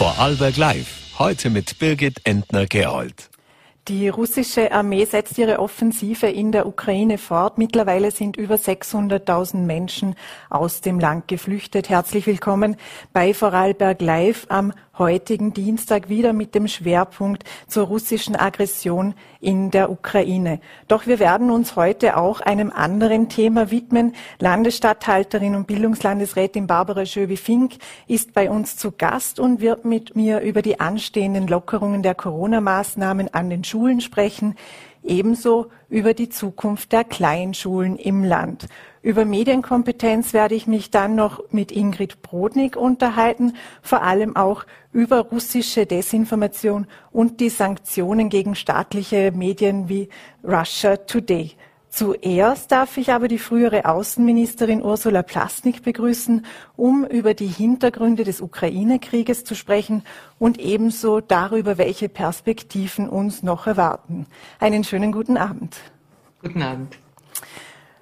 Vorarlberg Live. Heute mit Birgit Entner-Gerold. Die russische Armee setzt ihre Offensive in der Ukraine fort. Mittlerweile sind über 600.000 Menschen aus dem Land geflüchtet. Herzlich willkommen bei Vorarlberg Live am heutigen Dienstag wieder mit dem Schwerpunkt zur russischen Aggression in der Ukraine. Doch wir werden uns heute auch einem anderen Thema widmen. Landesstatthalterin und Bildungslandesrätin Barbara Schöbi-Fink ist bei uns zu Gast und wird mit mir über die anstehenden Lockerungen der Corona-Maßnahmen an den Schulen sprechen ebenso über die Zukunft der Kleinschulen im Land. Über Medienkompetenz werde ich mich dann noch mit Ingrid Brodnik unterhalten, vor allem auch über russische Desinformation und die Sanktionen gegen staatliche Medien wie Russia Today. Zuerst darf ich aber die frühere Außenministerin Ursula Plasnik begrüßen, um über die Hintergründe des Ukraine-Krieges zu sprechen und ebenso darüber, welche Perspektiven uns noch erwarten. Einen schönen guten Abend. Guten Abend.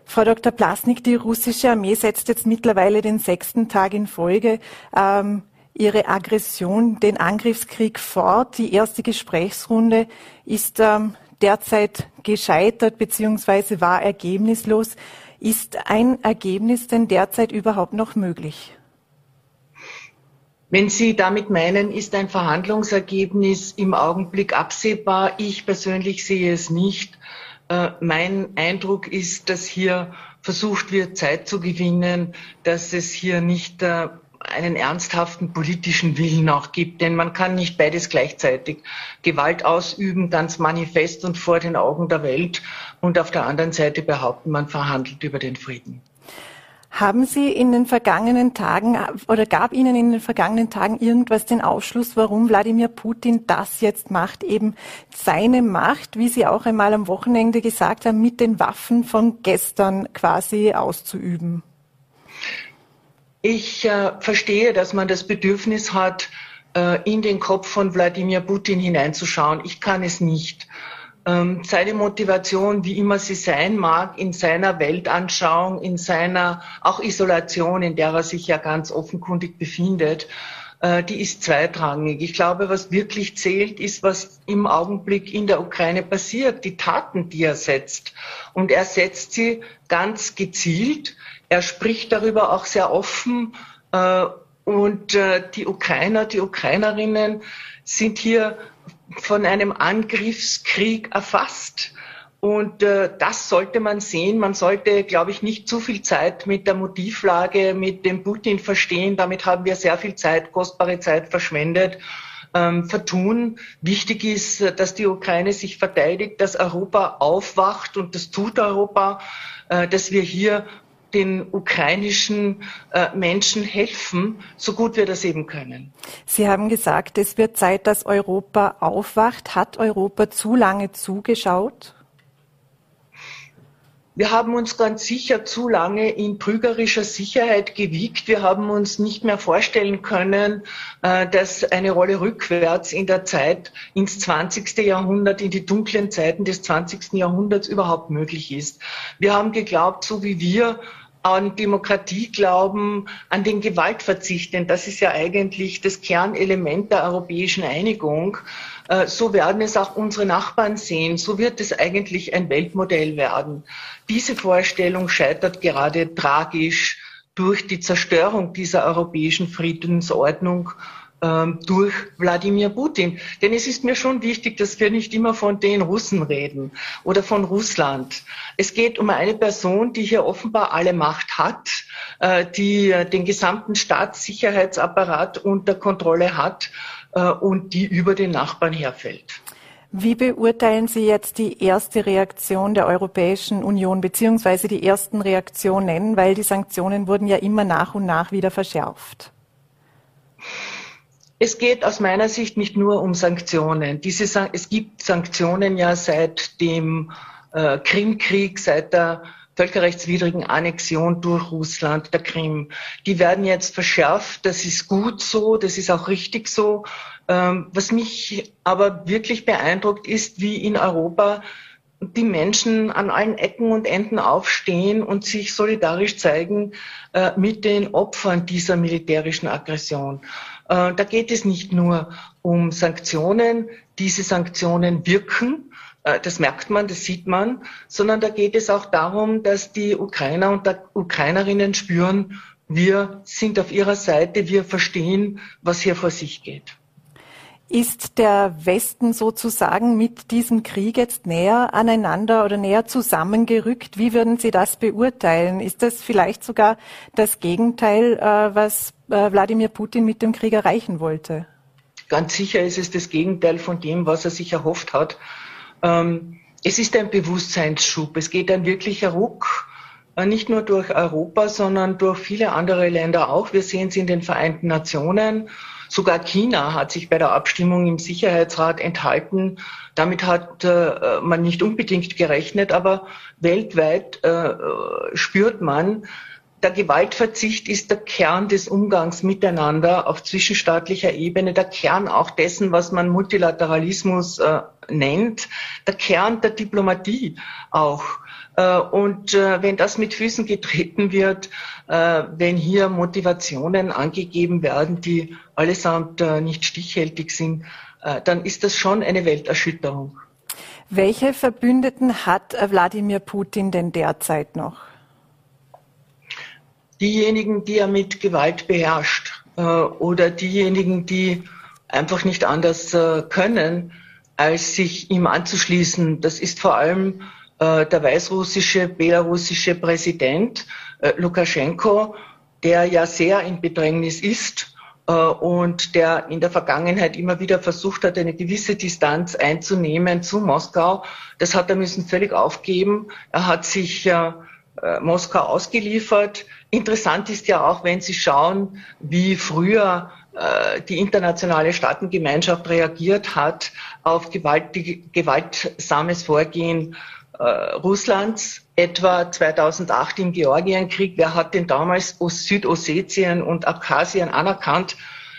Frau Dr. Plasnik, die russische Armee setzt jetzt mittlerweile den sechsten Tag in Folge ähm, ihre Aggression, den Angriffskrieg fort. Die erste Gesprächsrunde ist ähm, derzeit gescheitert bzw. war ergebnislos. Ist ein Ergebnis denn derzeit überhaupt noch möglich? Wenn Sie damit meinen, ist ein Verhandlungsergebnis im Augenblick absehbar? Ich persönlich sehe es nicht. Äh, mein Eindruck ist, dass hier versucht wird, Zeit zu gewinnen, dass es hier nicht äh, einen ernsthaften politischen Willen auch gibt. Denn man kann nicht beides gleichzeitig Gewalt ausüben, ganz manifest und vor den Augen der Welt und auf der anderen Seite behaupten, man verhandelt über den Frieden. Haben Sie in den vergangenen Tagen oder gab Ihnen in den vergangenen Tagen irgendwas den Aufschluss, warum Wladimir Putin das jetzt macht, eben seine Macht, wie Sie auch einmal am Wochenende gesagt haben, mit den Waffen von gestern quasi auszuüben? Ich äh, verstehe, dass man das Bedürfnis hat, äh, in den Kopf von Wladimir Putin hineinzuschauen. Ich kann es nicht. Ähm, seine Motivation, wie immer sie sein mag, in seiner Weltanschauung, in seiner auch Isolation, in der er sich ja ganz offenkundig befindet, äh, die ist zweitrangig. Ich glaube, was wirklich zählt, ist, was im Augenblick in der Ukraine passiert, die Taten, die er setzt. Und er setzt sie ganz gezielt. Er spricht darüber auch sehr offen. Äh, und äh, die Ukrainer, die Ukrainerinnen sind hier von einem Angriffskrieg erfasst. Und äh, das sollte man sehen. Man sollte, glaube ich, nicht zu viel Zeit mit der Motivlage, mit dem Putin verstehen. Damit haben wir sehr viel Zeit, kostbare Zeit verschwendet. Ähm, vertun. Wichtig ist, dass die Ukraine sich verteidigt, dass Europa aufwacht und das tut Europa, äh, dass wir hier den ukrainischen äh, Menschen helfen, so gut wir das eben können. Sie haben gesagt, es wird Zeit, dass Europa aufwacht. Hat Europa zu lange zugeschaut? Wir haben uns ganz sicher zu lange in trügerischer Sicherheit gewiegt. Wir haben uns nicht mehr vorstellen können, äh, dass eine Rolle rückwärts in der Zeit ins 20. Jahrhundert, in die dunklen Zeiten des 20. Jahrhunderts überhaupt möglich ist. Wir haben geglaubt, so wie wir an Demokratie glauben, an den Gewaltverzicht, denn das ist ja eigentlich das Kernelement der europäischen Einigung. Äh, so werden es auch unsere Nachbarn sehen. So wird es eigentlich ein Weltmodell werden. Diese Vorstellung scheitert gerade tragisch durch die Zerstörung dieser europäischen Friedensordnung ähm, durch Wladimir Putin. Denn es ist mir schon wichtig, dass wir nicht immer von den Russen reden oder von Russland. Es geht um eine Person, die hier offenbar alle Macht hat, äh, die den gesamten Staatssicherheitsapparat unter Kontrolle hat und die über den Nachbarn herfällt. Wie beurteilen Sie jetzt die erste Reaktion der Europäischen Union beziehungsweise die ersten Reaktionen, weil die Sanktionen wurden ja immer nach und nach wieder verschärft? Es geht aus meiner Sicht nicht nur um Sanktionen. Diese, es gibt Sanktionen ja seit dem äh, Krimkrieg, seit der völkerrechtswidrigen Annexion durch Russland der Krim. Die werden jetzt verschärft. Das ist gut so, das ist auch richtig so. Ähm, was mich aber wirklich beeindruckt ist, wie in Europa die Menschen an allen Ecken und Enden aufstehen und sich solidarisch zeigen äh, mit den Opfern dieser militärischen Aggression. Äh, da geht es nicht nur um Sanktionen, diese Sanktionen wirken, das merkt man, das sieht man, sondern da geht es auch darum, dass die Ukrainer und Ukrainerinnen spüren, wir sind auf ihrer Seite, wir verstehen, was hier vor sich geht. Ist der Westen sozusagen mit diesem Krieg jetzt näher aneinander oder näher zusammengerückt? Wie würden Sie das beurteilen? Ist das vielleicht sogar das Gegenteil, äh, was äh, Wladimir Putin mit dem Krieg erreichen wollte? Ganz sicher ist es das Gegenteil von dem, was er sich erhofft hat. Ähm, es ist ein Bewusstseinsschub. Es geht ein wirklicher Ruck, äh, nicht nur durch Europa, sondern durch viele andere Länder auch. Wir sehen es in den Vereinten Nationen. Sogar China hat sich bei der Abstimmung im Sicherheitsrat enthalten. Damit hat äh, man nicht unbedingt gerechnet, aber weltweit äh, spürt man, der Gewaltverzicht ist der Kern des Umgangs miteinander auf zwischenstaatlicher Ebene, der Kern auch dessen, was man Multilateralismus äh, nennt, der Kern der Diplomatie auch. Äh, und äh, wenn das mit Füßen getreten wird, äh, wenn hier Motivationen angegeben werden, die allesamt nicht stichhaltig sind, dann ist das schon eine Welterschütterung. Welche Verbündeten hat Wladimir Putin denn derzeit noch? Diejenigen, die er mit Gewalt beherrscht oder diejenigen, die einfach nicht anders können, als sich ihm anzuschließen. Das ist vor allem äh, der weißrussische, belarussische Präsident äh, Lukaschenko, der ja sehr in Bedrängnis ist äh, und der in der Vergangenheit immer wieder versucht hat, eine gewisse Distanz einzunehmen zu Moskau. Das hat er müssen völlig aufgeben. Er hat sich äh, Moskau ausgeliefert. Interessant ist ja auch, wenn Sie schauen, wie früher äh, die internationale Staatengemeinschaft reagiert hat auf gewaltig, gewaltsames Vorgehen äh, Russlands, etwa 2008 im Georgienkrieg. Wer hat denn damals Südossetien und Abkhazien anerkannt?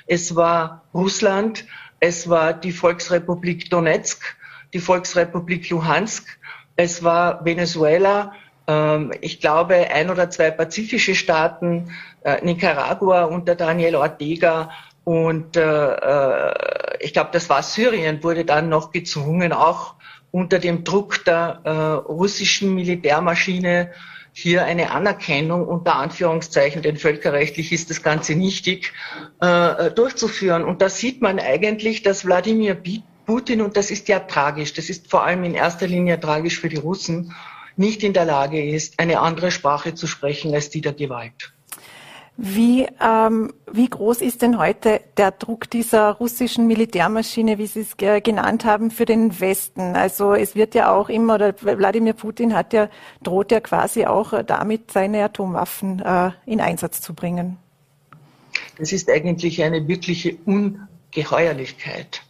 Es war Russland, es war die Volksrepublik Donetsk, die Volksrepublik Luhansk, es war Venezuela, ich glaube ein oder zwei pazifische Staaten, äh, Nicaragua unter Daniel Ortega und äh, ich glaube, das war Syrien, wurde dann noch gezwungen, auch unter dem Druck der äh, russischen Militärmaschine hier eine Anerkennung unter Anführungszeichen, denn völkerrechtlich ist das Ganze nichtig, äh, durchzuführen. Und da sieht man eigentlich, dass Wladimir Putin, und das ist ja tragisch, das ist vor allem in erster Linie tragisch für die Russen, nicht in der Lage ist, eine andere Sprache zu sprechen als die der Gewalt. Wie, ähm, wie groß ist denn heute der Druck dieser russischen Militärmaschine, wie Sie es genannt haben, für den Westen? Also es wird ja auch immer, oder Wladimir Putin hat ja, droht ja quasi auch damit, seine Atomwaffen äh, in Einsatz zu bringen. Das ist eigentlich eine wirkliche Ungeheuerlichkeit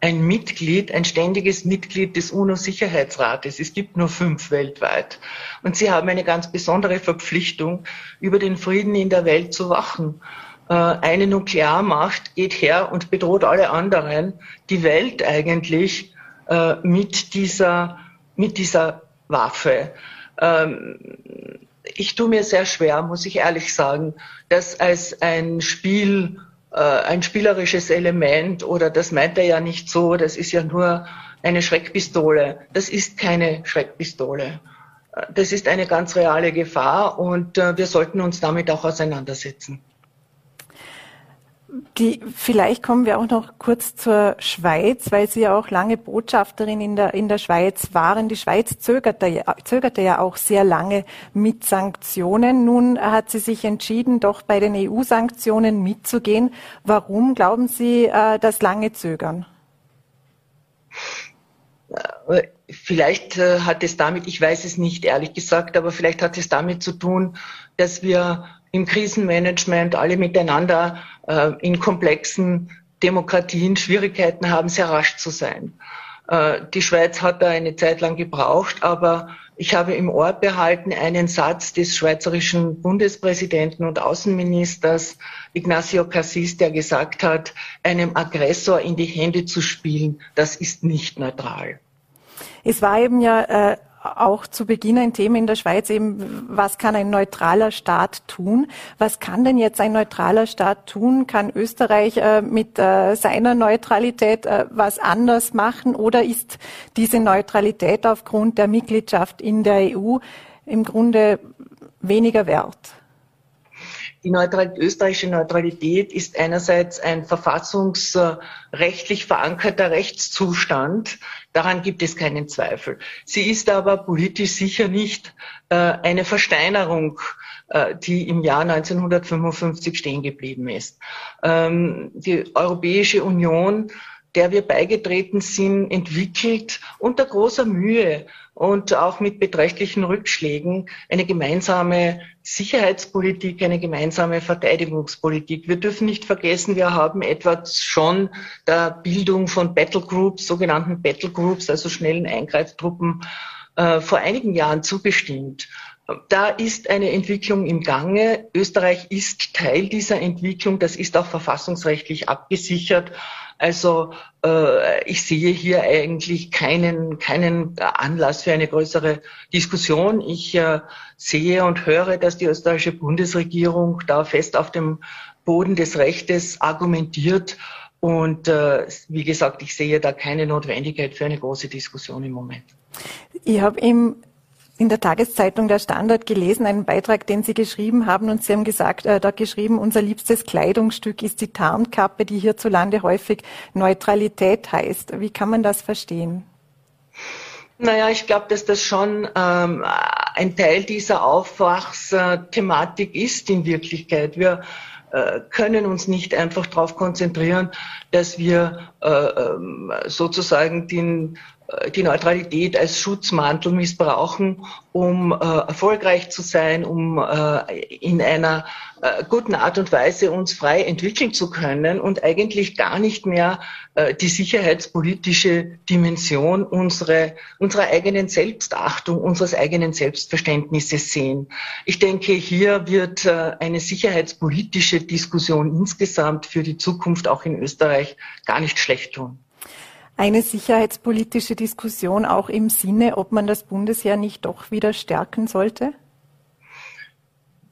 ein Mitglied, ein ständiges Mitglied des UNO-Sicherheitsrates. Es gibt nur fünf weltweit. Und sie haben eine ganz besondere Verpflichtung, über den Frieden in der Welt zu wachen. Äh, eine Nuklearmacht geht her und bedroht alle anderen, die Welt eigentlich äh, mit dieser, mit dieser Waffe. Ähm, ich tue mir sehr schwer, muss ich ehrlich sagen, das als ein Spiel ein spielerisches Element oder das meint er ja nicht so, das ist ja nur eine Schreckpistole. Das ist keine Schreckpistole. Äh, das ist eine ganz reale Gefahr und äh, wir sollten uns damit auch auseinandersetzen. Die, vielleicht kommen wir auch noch kurz zur Schweiz, weil Sie ja auch lange Botschafterin in der, in der Schweiz waren. Die Schweiz zögerte ja, zögerte ja auch sehr lange mit Sanktionen. Nun hat sie sich entschieden, doch bei den EU-Sanktionen mitzugehen. Warum glauben Sie äh, das lange Zögern? Vielleicht äh, hat es damit, ich weiß es nicht ehrlich gesagt, aber vielleicht hat es damit zu tun, dass wir im Krisenmanagement alle miteinander äh, in komplexen Demokratien Schwierigkeiten haben, sehr rasch zu sein. Äh, die Schweiz hat da eine Zeit lang gebraucht, aber ich habe im Ohr behalten einen Satz des schweizerischen Bundespräsidenten und Außenministers Ignacio Cassis, der gesagt hat, einem Aggressor in die Hände zu spielen, das ist nicht neutral. Es war eben ja äh, auch zu Beginn ein Thema in der Schweiz eben, was kann ein neutraler Staat tun? Was kann denn jetzt ein neutraler Staat tun? Kann Österreich äh, mit äh, seiner Neutralität äh, was anders machen oder ist diese Neutralität aufgrund der Mitgliedschaft in der EU im Grunde weniger wert? Die Neutral österreichische Neutralität ist einerseits ein verfassungsrechtlich verankerter Rechtszustand. Daran gibt es keinen Zweifel. Sie ist aber politisch sicher nicht äh, eine Versteinerung, äh, die im Jahr 1955 stehen geblieben ist. Ähm, die Europäische Union der wir beigetreten sind, entwickelt unter großer Mühe und auch mit beträchtlichen Rückschlägen eine gemeinsame Sicherheitspolitik, eine gemeinsame Verteidigungspolitik. Wir dürfen nicht vergessen, wir haben etwa schon der Bildung von Battlegroups, sogenannten Battlegroups, also schnellen Eingreiftruppen, äh, vor einigen Jahren zugestimmt. Da ist eine Entwicklung im Gange. Österreich ist Teil dieser Entwicklung. Das ist auch verfassungsrechtlich abgesichert. Also äh, ich sehe hier eigentlich keinen, keinen Anlass für eine größere Diskussion. Ich äh, sehe und höre, dass die österreichische Bundesregierung da fest auf dem Boden des Rechtes argumentiert. Und äh, wie gesagt, ich sehe da keine Notwendigkeit für eine große Diskussion im Moment. Ich habe im in der Tageszeitung Der Standard gelesen, einen Beitrag, den Sie geschrieben haben. Und Sie haben gesagt, äh, dort geschrieben, unser liebstes Kleidungsstück ist die Tarnkappe, die hierzulande häufig Neutralität heißt. Wie kann man das verstehen? Naja, ich glaube, dass das schon ähm, ein Teil dieser Aufwachsthematik ist in Wirklichkeit. Wir äh, können uns nicht einfach darauf konzentrieren, dass wir äh, ähm, sozusagen den die Neutralität als Schutzmantel missbrauchen, um äh, erfolgreich zu sein, um äh, in einer äh, guten Art und Weise uns frei entwickeln zu können und eigentlich gar nicht mehr äh, die sicherheitspolitische Dimension unsere, unserer eigenen Selbstachtung, unseres eigenen Selbstverständnisses sehen. Ich denke, hier wird äh, eine sicherheitspolitische Diskussion insgesamt für die Zukunft auch in Österreich gar nicht schlecht tun eine sicherheitspolitische Diskussion auch im Sinne, ob man das Bundesheer nicht doch wieder stärken sollte?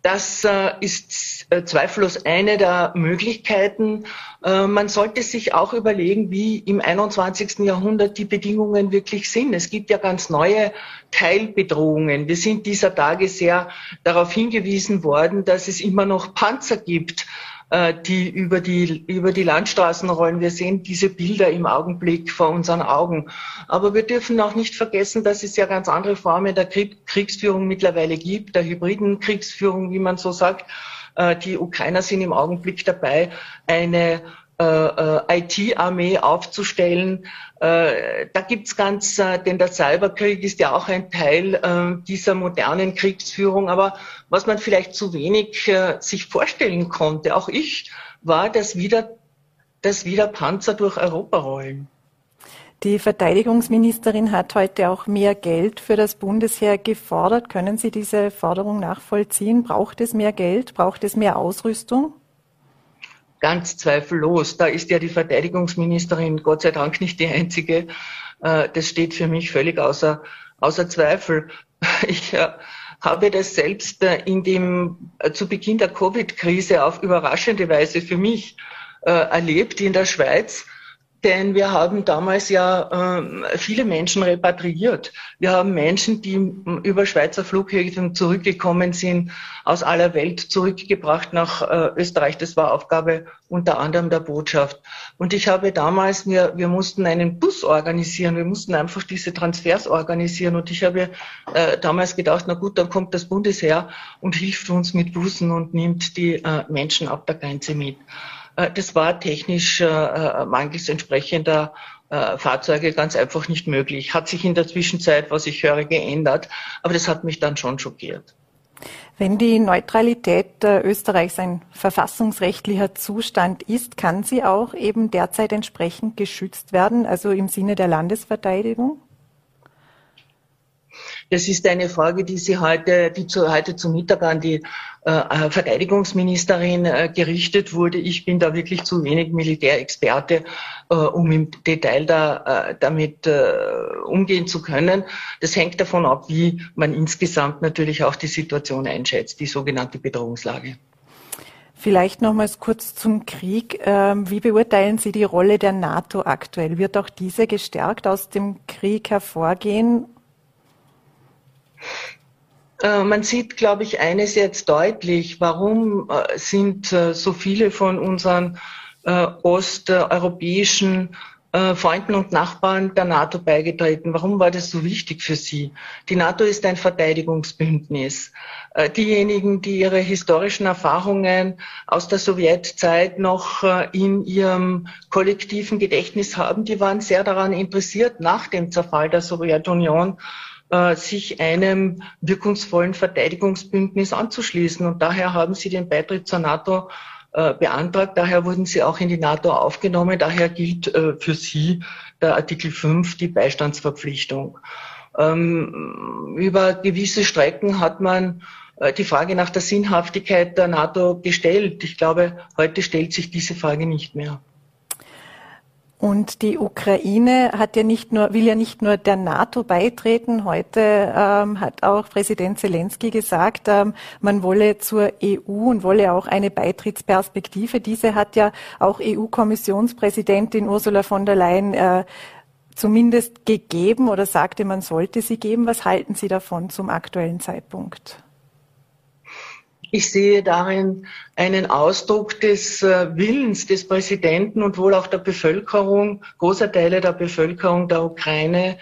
Das äh, ist äh, zweifellos eine der Möglichkeiten. Äh, man sollte sich auch überlegen, wie im 21. Jahrhundert die Bedingungen wirklich sind. Es gibt ja ganz neue Teilbedrohungen. Wir sind dieser Tage sehr darauf hingewiesen worden, dass es immer noch Panzer gibt die über die, über die Landstraßen rollen. Wir sehen diese Bilder im Augenblick vor unseren Augen. Aber wir dürfen auch nicht vergessen, dass es ja ganz andere Formen der Kriegsführung mittlerweile gibt, der hybriden Kriegsführung, wie man so sagt. Äh, die Ukrainer sind im Augenblick dabei, eine äh, äh, IT-Armee aufzustellen. Äh, da gibt's ganz, äh, denn der Cyberkrieg ist ja auch ein Teil äh, dieser modernen Kriegsführung. Aber was man vielleicht zu wenig äh, sich vorstellen konnte, auch ich, war, dass wieder, dass wieder Panzer durch Europa rollen. Die Verteidigungsministerin hat heute auch mehr Geld für das Bundesheer gefordert. Können Sie diese Forderung nachvollziehen? Braucht es mehr Geld? Braucht es mehr Ausrüstung? Ganz zweifellos. Da ist ja die Verteidigungsministerin Gott sei Dank nicht die einzige. Äh, das steht für mich völlig außer, außer Zweifel. Ich äh, habe das selbst äh, in dem, zu Beginn der Covid-Krise auf überraschende Weise für mich erlebt in der Schweiz denn wir haben damals ja äh, viele Menschen repatriiert. Wir haben Menschen, die über Schweizer Flughäfen zurückgekommen sind, aus aller Welt zurückgebracht nach äh, Österreich. Das war Aufgabe unter anderem der Botschaft. Und ich habe damals, wir, wir mussten einen Bus organisieren. Wir mussten einfach diese Transfers organisieren. Und ich habe äh, damals gedacht, na gut, dann kommt das Bundesheer und hilft uns mit Bussen und nimmt die äh, Menschen ab der Grenze mit. Äh, das war technisch äh, äh, mangels entsprechender Fahrzeuge ganz einfach nicht möglich. Hat sich in der Zwischenzeit, was ich höre, geändert, aber das hat mich dann schon schockiert. Wenn die Neutralität Österreichs ein verfassungsrechtlicher Zustand ist, kann sie auch eben derzeit entsprechend geschützt werden, also im Sinne der Landesverteidigung? Das ist eine Frage, die Sie heute, die zu, heute zu Mittag an die äh, äh, Verteidigungsministerin äh, gerichtet wurde. Ich bin da wirklich zu wenig Militärexperte, äh, um im Detail da, äh, damit äh, umgehen zu können. Das hängt davon ab, wie man insgesamt natürlich auch die Situation einschätzt, die sogenannte Bedrohungslage. Vielleicht nochmals kurz zum Krieg. Ähm, wie beurteilen Sie die Rolle der NATO aktuell? Wird auch diese gestärkt aus dem Krieg hervorgehen? Äh, man sieht, glaube ich, eines jetzt deutlich. Warum äh, sind äh, so viele von unseren osteuropäischen Freunden und Nachbarn der NATO beigetreten? Warum war das so wichtig für sie? Die NATO ist ein Verteidigungsbündnis. Diejenigen, die ihre historischen Erfahrungen aus der Sowjetzeit noch in ihrem kollektiven Gedächtnis haben, die waren sehr daran interessiert, nach dem Zerfall der Sowjetunion sich einem wirkungsvollen Verteidigungsbündnis anzuschließen. Und daher haben sie den Beitritt zur NATO äh, beantragt. Daher wurden sie auch in die NATO aufgenommen. Daher gilt äh, für sie der Artikel 5, die Beistandsverpflichtung. Ähm, über gewisse Strecken hat man die Frage nach der Sinnhaftigkeit der NATO gestellt. Ich glaube, heute stellt sich diese Frage nicht mehr. Und die Ukraine hat ja nicht nur, will ja nicht nur der NATO beitreten. Heute ähm, hat auch Präsident Zelensky gesagt, ähm, man wolle zur EU und wolle auch eine Beitrittsperspektive. Diese hat ja auch EU-Kommissionspräsidentin Ursula von der Leyen äh, zumindest gegeben oder sagte, man sollte sie geben. Was halten Sie davon zum aktuellen Zeitpunkt? Ich sehe darin einen Ausdruck des äh, Willens des Präsidenten und wohl auch der Bevölkerung, großer Teile der Bevölkerung der Ukraine,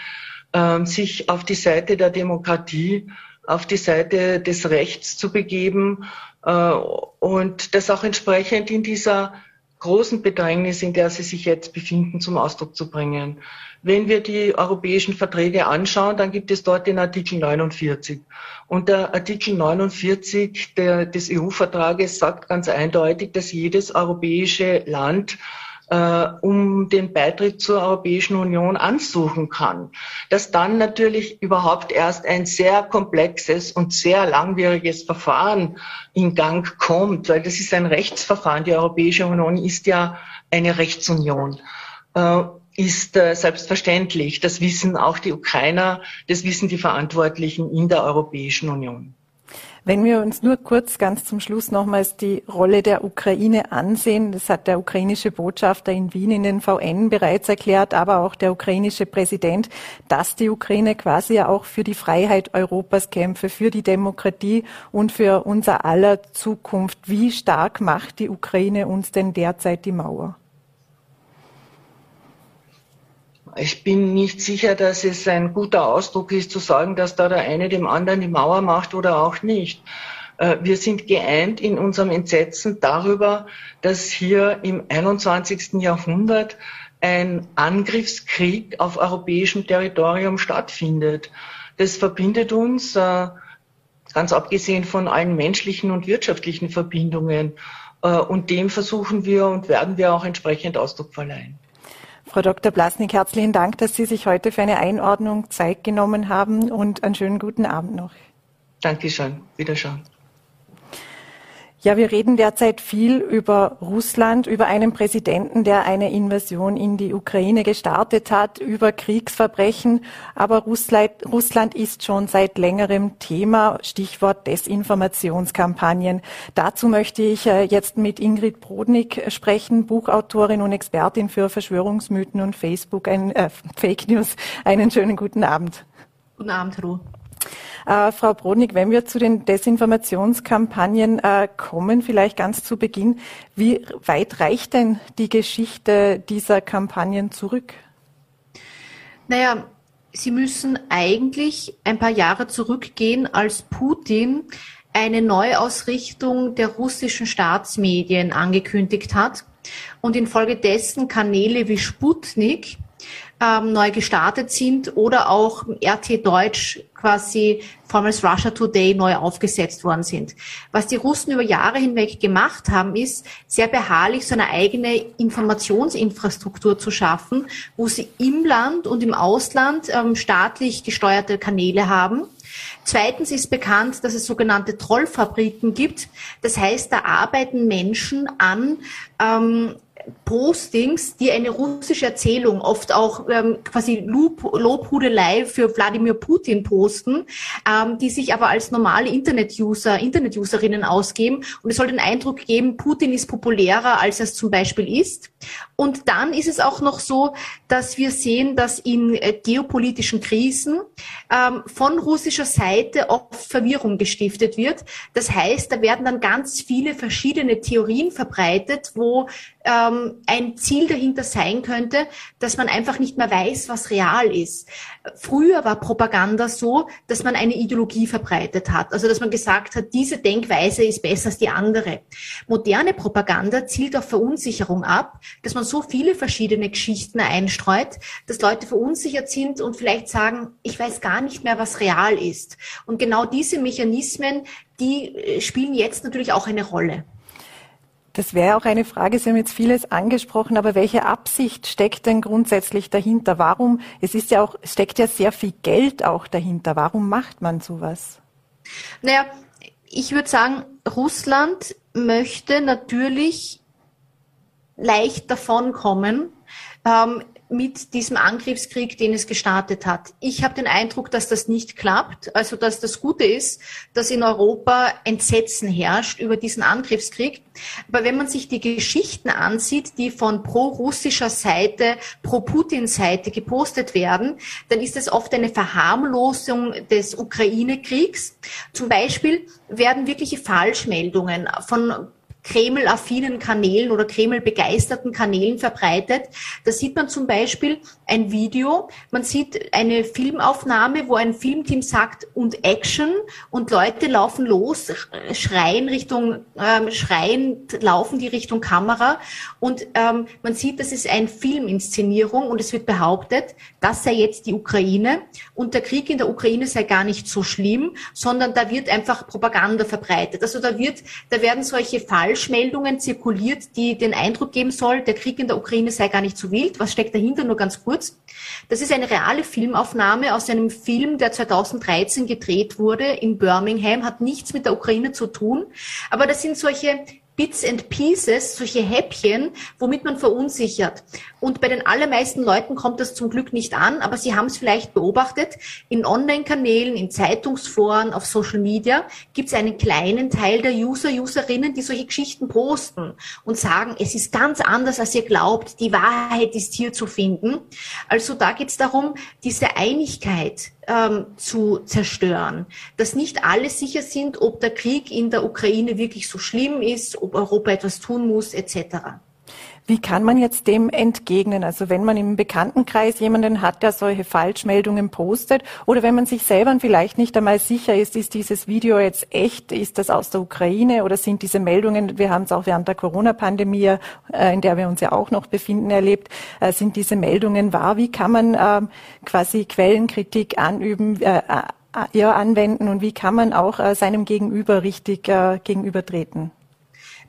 ähm, sich auf die Seite der Demokratie, auf die Seite des Rechts zu begeben äh, und das auch entsprechend in dieser großen Bedrängnis, in der sie sich jetzt befinden, zum Ausdruck zu bringen. Wenn wir die europäischen Verträge anschauen, dann gibt es dort den Artikel 49. Und der Artikel 49 der, des EU-Vertrages sagt ganz eindeutig, dass jedes europäische Land äh, um den Beitritt zur Europäischen Union ansuchen kann. Dass dann natürlich überhaupt erst ein sehr komplexes und sehr langwieriges Verfahren in Gang kommt, weil das ist ein Rechtsverfahren. Die Europäische Union ist ja eine Rechtsunion. Äh, ist äh, selbstverständlich. Das wissen auch die Ukrainer, das wissen die Verantwortlichen in der Europäischen Union. Wenn wir uns nur kurz ganz zum Schluss nochmals die Rolle der Ukraine ansehen, das hat der ukrainische Botschafter in Wien in den VN bereits erklärt, aber auch der ukrainische Präsident, dass die Ukraine quasi ja auch für die Freiheit Europas kämpfe, für die Demokratie und für unser aller Zukunft. Wie stark macht die Ukraine uns denn derzeit die Mauer? Ich bin nicht sicher, dass es ein guter Ausdruck ist, zu sagen, dass da der eine dem anderen die Mauer macht oder auch nicht. Äh, wir sind geeint in unserem Entsetzen darüber, dass hier im 21. Jahrhundert ein Angriffskrieg auf europäischem Territorium stattfindet. Das verbindet uns, äh, ganz abgesehen von allen menschlichen und wirtschaftlichen Verbindungen. Äh, und dem versuchen wir und werden wir auch entsprechend Ausdruck verleihen. Frau Dr. Blasnik, herzlichen Dank, dass Sie sich heute für eine Einordnung Zeit genommen haben und einen schönen guten Abend noch. Dankeschön. Wiederschauen. Ja, wir reden derzeit viel über Russland, über einen Präsidenten, der eine Invasion in die Ukraine gestartet hat, über Kriegsverbrechen. Aber Russland, ist schon seit längerem Thema, Stichwort Desinformationskampagnen. Dazu möchte ich äh, jetzt mit Ingrid Brodnik sprechen, Buchautorin und Expertin für Verschwörungsmythen und Facebook, ein, äh, Fake News. Einen schönen guten Abend. Guten Abend, Ruh. Äh, Frau Brodnik, wenn wir zu den Desinformationskampagnen äh, kommen, vielleicht ganz zu Beginn, wie weit reicht denn die Geschichte dieser Kampagnen zurück? Naja, Sie müssen eigentlich ein paar Jahre zurückgehen, als Putin eine Neuausrichtung der russischen Staatsmedien angekündigt hat und infolgedessen Kanäle wie Sputnik ähm, neu gestartet sind oder auch RT Deutsch quasi vormals Russia Today neu aufgesetzt worden sind. Was die Russen über Jahre hinweg gemacht haben, ist sehr beharrlich so eine eigene Informationsinfrastruktur zu schaffen, wo sie im Land und im Ausland ähm, staatlich gesteuerte Kanäle haben. Zweitens ist bekannt, dass es sogenannte Trollfabriken gibt. Das heißt, da arbeiten Menschen an ähm, Postings, die eine russische Erzählung, oft auch ähm, quasi Lob, Lobhudelei für Wladimir Putin posten, ähm, die sich aber als normale Internet-User, Internet-Userinnen ausgeben. Und es soll den Eindruck geben, Putin ist populärer, als er es zum Beispiel ist. Und dann ist es auch noch so, dass wir sehen, dass in äh, geopolitischen Krisen ähm, von russischer Seite oft Verwirrung gestiftet wird. Das heißt, da werden dann ganz viele verschiedene Theorien verbreitet, wo ähm, ein Ziel dahinter sein könnte, dass man einfach nicht mehr weiß, was real ist. Früher war Propaganda so, dass man eine Ideologie verbreitet hat, also dass man gesagt hat, diese Denkweise ist besser als die andere. Moderne Propaganda zielt auf Verunsicherung ab, dass man so viele verschiedene Geschichten einstreut, dass Leute verunsichert sind und vielleicht sagen, ich weiß gar nicht mehr, was real ist. Und genau diese Mechanismen, die äh, spielen jetzt natürlich auch eine Rolle. Das wäre auch eine Frage. Sie haben jetzt vieles angesprochen, aber welche Absicht steckt denn grundsätzlich dahinter? Warum? Es ist ja auch, steckt ja sehr viel Geld auch dahinter. Warum macht man sowas? Naja, ich würde sagen, Russland möchte natürlich leicht davonkommen. Ähm, mit diesem Angriffskrieg, den es gestartet hat. Ich habe den Eindruck, dass das nicht klappt. Also dass das Gute ist, dass in Europa Entsetzen herrscht über diesen Angriffskrieg. Aber wenn man sich die Geschichten ansieht, die von pro-russischer Seite, pro-Putin-Seite gepostet werden, dann ist es oft eine Verharmlosung des Ukraine-Kriegs. Zum Beispiel werden wirkliche Falschmeldungen von Kreml-affinen Kanälen oder Kreml-begeisterten Kanälen verbreitet. Da sieht man zum Beispiel ein Video, man sieht eine Filmaufnahme, wo ein Filmteam sagt und Action und Leute laufen los, schreien Richtung, ähm, schreien, laufen die Richtung Kamera und ähm, man sieht, das ist eine Filminszenierung und es wird behauptet, das sei jetzt die Ukraine und der Krieg in der Ukraine sei gar nicht so schlimm, sondern da wird einfach Propaganda verbreitet. Also da wird, da werden solche Fall Falschmeldungen zirkuliert, die den Eindruck geben soll, der Krieg in der Ukraine sei gar nicht so wild. Was steckt dahinter? Nur ganz kurz. Das ist eine reale Filmaufnahme aus einem Film, der 2013 gedreht wurde in Birmingham, hat nichts mit der Ukraine zu tun. Aber das sind solche Bits and Pieces, solche Häppchen, womit man verunsichert. Und bei den allermeisten Leuten kommt das zum Glück nicht an, aber sie haben es vielleicht beobachtet. In Online-Kanälen, in Zeitungsforen, auf Social Media gibt es einen kleinen Teil der User, Userinnen, die solche Geschichten posten und sagen, es ist ganz anders, als ihr glaubt, die Wahrheit ist hier zu finden. Also da geht es darum, diese Einigkeit ähm, zu zerstören. Dass nicht alle sicher sind, ob der Krieg in der Ukraine wirklich so schlimm ist, ob Europa etwas tun muss, etc. Wie kann man jetzt dem entgegnen? Also wenn man im Bekanntenkreis jemanden hat, der solche Falschmeldungen postet oder wenn man sich selber vielleicht nicht einmal sicher ist, ist dieses Video jetzt echt, ist das aus der Ukraine oder sind diese Meldungen, wir haben es auch während der Corona-Pandemie, äh, in der wir uns ja auch noch befinden, erlebt, äh, sind diese Meldungen wahr? Wie kann man ähm, quasi Quellenkritik anüben? Äh, ja, anwenden und wie kann man auch seinem Gegenüber richtig gegenübertreten?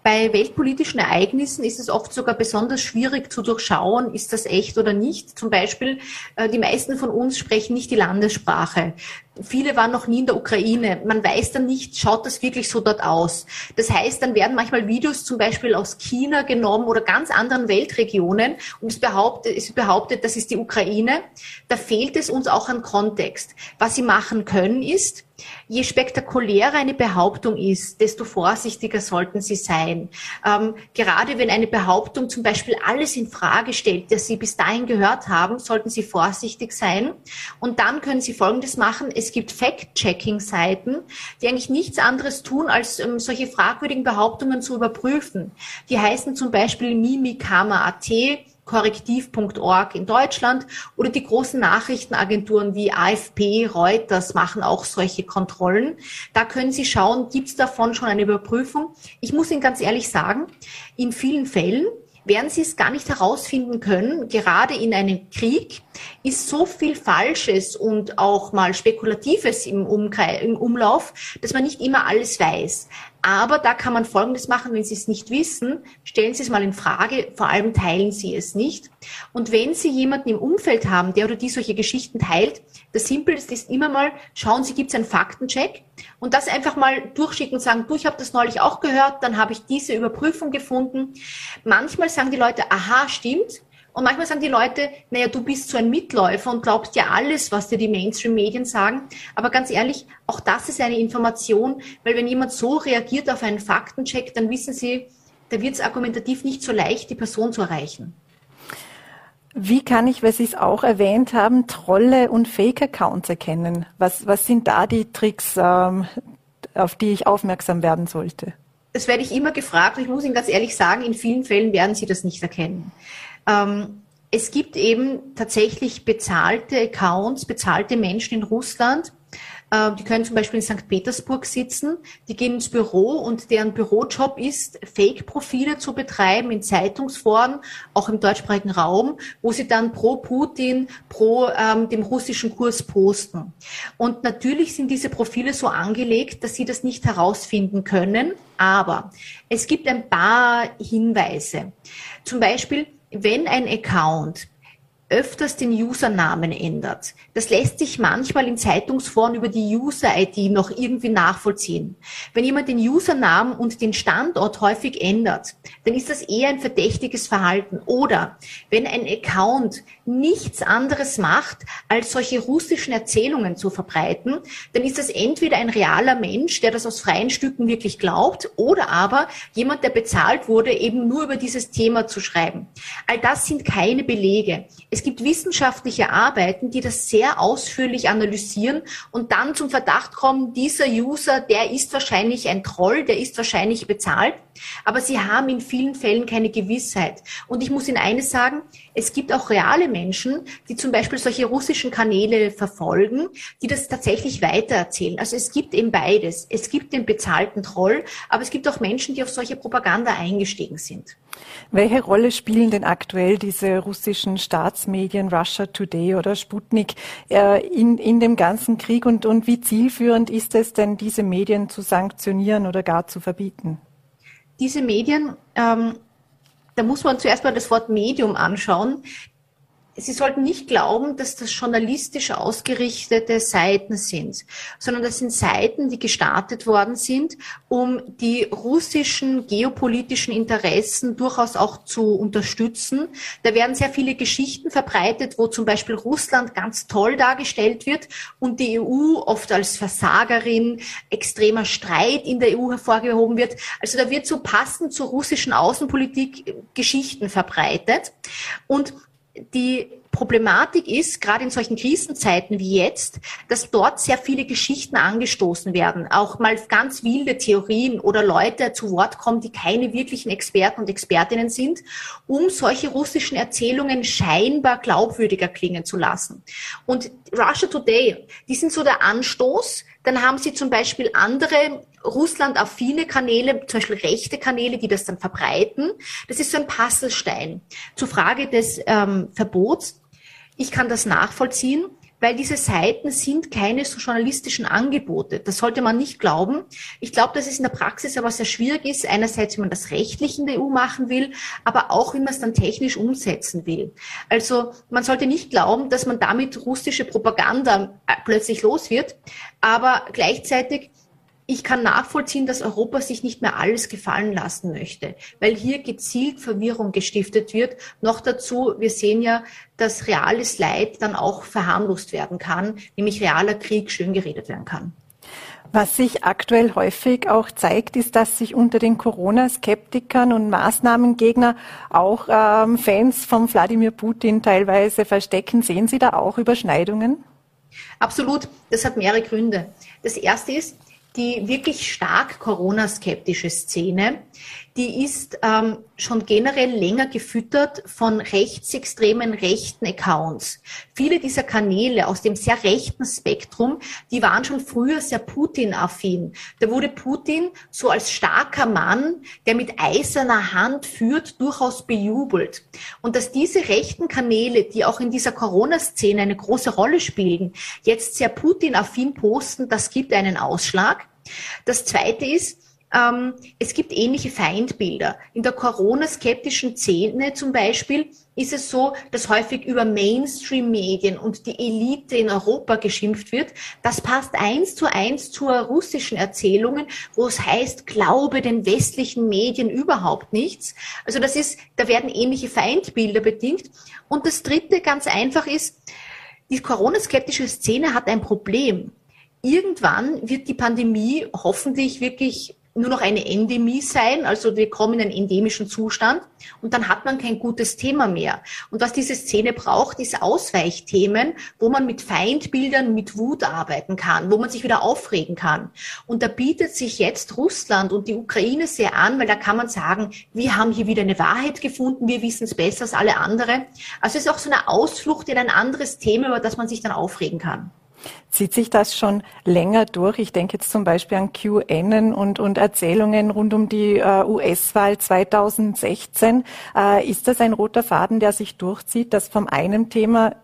Bei weltpolitischen Ereignissen ist es oft sogar besonders schwierig zu durchschauen, ist das echt oder nicht. Zum Beispiel, äh, die meisten von uns sprechen nicht die Landessprache. Viele waren noch nie in der Ukraine. Man weiß dann nicht, schaut das wirklich so dort aus. Das heißt, dann werden manchmal Videos zum Beispiel aus China genommen oder ganz anderen Weltregionen und es behauptet, es behauptet, das ist die Ukraine. Da fehlt es uns auch an Kontext. Was sie machen können ist, je spektakulärer eine Behauptung ist, desto vorsichtiger sollten sie sein. Ähm, gerade wenn eine Behauptung zum Beispiel alles in Frage stellt, das Sie bis dahin gehört haben, sollten Sie vorsichtig sein. Und dann können Sie Folgendes machen. Es gibt Fact-Checking-Seiten, die eigentlich nichts anderes tun, als ähm, solche fragwürdigen Behauptungen zu überprüfen. Die heißen zum Beispiel Mimikama.at, korrektiv.org in Deutschland oder die großen Nachrichtenagenturen wie AFP, Reuters machen auch solche Kontrollen. Da können Sie schauen, gibt es davon schon eine Überprüfung? Ich muss Ihnen ganz ehrlich sagen, in vielen Fällen werden Sie es gar nicht herausfinden können, gerade in einem Krieg, ist so viel Falsches und auch mal Spekulatives im, Umkreis, im Umlauf, dass man nicht immer alles weiß. Aber da kann man Folgendes machen, wenn Sie es nicht wissen, stellen Sie es mal in Frage, vor allem teilen Sie es nicht. Und wenn Sie jemanden im Umfeld haben, der oder die solche Geschichten teilt, das Simpelste ist immer mal, schauen Sie, gibt es einen Faktencheck und das einfach mal durchschicken und sagen, du, ich habe das neulich auch gehört, dann habe ich diese Überprüfung gefunden. Manchmal sagen die Leute, aha, stimmt. Und manchmal sagen die Leute, naja, du bist so ein Mitläufer und glaubst ja alles, was dir die Mainstream-Medien sagen. Aber ganz ehrlich, auch das ist eine Information, weil wenn jemand so reagiert auf einen Faktencheck, dann wissen Sie, da wird es argumentativ nicht so leicht, die Person zu erreichen. Wie kann ich, weil Sie es auch erwähnt haben, Trolle und Fake-Accounts erkennen? Was, was sind da die Tricks, ähm, auf die ich aufmerksam werden sollte? Das werde ich immer gefragt und ich muss Ihnen ganz ehrlich sagen, in vielen Fällen werden Sie das nicht erkennen. Ähm, es gibt eben tatsächlich bezahlte Accounts, bezahlte Menschen in Russland, äh, die können zum Beispiel in St. Petersburg sitzen, die gehen ins Büro und deren Bürojob ist, Fake-Profile zu betreiben in Zeitungsforen, auch im deutschsprachigen Raum, wo sie dann pro Putin, pro ähm, dem russischen Kurs posten. Und natürlich sind diese Profile so angelegt, dass sie das nicht herausfinden können, aber es gibt ein paar Hinweise. Zum Beispiel, wenn ein Account öfters den Usernamen ändert. Das lässt sich manchmal in Zeitungsforen über die User-ID noch irgendwie nachvollziehen. Wenn jemand den Usernamen und den Standort häufig ändert, dann ist das eher ein verdächtiges Verhalten. Oder wenn ein Account nichts anderes macht, als solche russischen Erzählungen zu verbreiten, dann ist das entweder ein realer Mensch, der das aus freien Stücken wirklich glaubt, oder aber jemand, der bezahlt wurde, eben nur über dieses Thema zu schreiben. All das sind keine Belege. Es gibt wissenschaftliche Arbeiten, die das sehr ausführlich analysieren und dann zum Verdacht kommen, dieser User, der ist wahrscheinlich ein Troll, der ist wahrscheinlich bezahlt, aber sie haben in vielen Fällen keine Gewissheit. Und ich muss Ihnen eines sagen, es gibt auch reale Menschen, die zum Beispiel solche russischen Kanäle verfolgen, die das tatsächlich weitererzählen. Also es gibt eben beides. Es gibt den bezahlten Troll, aber es gibt auch Menschen, die auf solche Propaganda eingestiegen sind. Welche Rolle spielen denn aktuell diese russischen Staatsmedien, Russia Today oder Sputnik, äh, in, in dem ganzen Krieg und, und wie zielführend ist es denn, diese Medien zu sanktionieren oder gar zu verbieten? Diese Medien ähm, da muss man zuerst mal das Wort Medium anschauen. Sie sollten nicht glauben, dass das journalistisch ausgerichtete Seiten sind, sondern das sind Seiten, die gestartet worden sind, um die russischen geopolitischen Interessen durchaus auch zu unterstützen. Da werden sehr viele Geschichten verbreitet, wo zum Beispiel Russland ganz toll dargestellt wird und die EU oft als Versagerin, extremer Streit in der EU hervorgehoben wird. Also da wird so passend zur russischen Außenpolitik Geschichten verbreitet. Und die Problematik ist, gerade in solchen Krisenzeiten wie jetzt, dass dort sehr viele Geschichten angestoßen werden, auch mal ganz wilde Theorien oder Leute zu Wort kommen, die keine wirklichen Experten und Expertinnen sind, um solche russischen Erzählungen scheinbar glaubwürdiger klingen zu lassen. Und Russia Today, die sind so der Anstoß, dann haben sie zum Beispiel andere Russland-affine Kanäle, zum Beispiel rechte Kanäle, die das dann verbreiten. Das ist so ein Puzzlestein. Zur Frage des ähm, Verbots. Ich kann das nachvollziehen, weil diese Seiten sind keine so journalistischen Angebote. Das sollte man nicht glauben. Ich glaube, dass es in der Praxis aber sehr schwierig ist. Einerseits, wenn man das rechtlich in der EU machen will, aber auch, wie man es dann technisch umsetzen will. Also man sollte nicht glauben, dass man damit russische Propaganda äh, plötzlich los wird, aber gleichzeitig ich kann nachvollziehen, dass Europa sich nicht mehr alles gefallen lassen möchte, weil hier gezielt Verwirrung gestiftet wird. Noch dazu, wir sehen ja, dass reales Leid dann auch verharmlost werden kann, nämlich realer Krieg schön geredet werden kann. Was sich aktuell häufig auch zeigt, ist, dass sich unter den Corona-Skeptikern und Maßnahmengegner auch ähm, Fans von Wladimir Putin teilweise verstecken. Sehen Sie da auch Überschneidungen? Absolut. Das hat mehrere Gründe. Das erste ist, die wirklich stark Corona-skeptische Szene, die ist ähm, schon generell länger gefüttert von rechtsextremen rechten Accounts. Viele dieser Kanäle aus dem sehr rechten Spektrum, die waren schon früher sehr Putin-affin. Da wurde Putin so als starker Mann, der mit eiserner Hand führt, durchaus bejubelt. Und dass diese rechten Kanäle, die auch in dieser Corona-Szene eine große Rolle spielen, jetzt sehr Putin-affin posten, das gibt einen Ausschlag. Das Zweite ist, ähm, es gibt ähnliche Feindbilder. In der Corona-skeptischen Szene zum Beispiel ist es so, dass häufig über Mainstream-Medien und die Elite in Europa geschimpft wird. Das passt eins zu eins zu russischen Erzählungen, wo es heißt, glaube den westlichen Medien überhaupt nichts. Also das ist, da werden ähnliche Feindbilder bedingt. Und das dritte ganz einfach ist, die Corona-skeptische Szene hat ein Problem. Irgendwann wird die Pandemie hoffentlich wirklich nur noch eine Endemie sein, also wir kommen in einen endemischen Zustand und dann hat man kein gutes Thema mehr. Und was diese Szene braucht, ist Ausweichthemen, wo man mit Feindbildern, mit Wut arbeiten kann, wo man sich wieder aufregen kann. Und da bietet sich jetzt Russland und die Ukraine sehr an, weil da kann man sagen, wir haben hier wieder eine Wahrheit gefunden, wir wissen es besser als alle andere. Also es ist auch so eine Ausflucht in ein anderes Thema, über das man sich dann aufregen kann. Zieht sich das schon länger durch? Ich denke jetzt zum Beispiel an QN und, und Erzählungen rund um die äh, US-Wahl 2016. Äh, ist das ein roter Faden, der sich durchzieht, dass vom einen Thema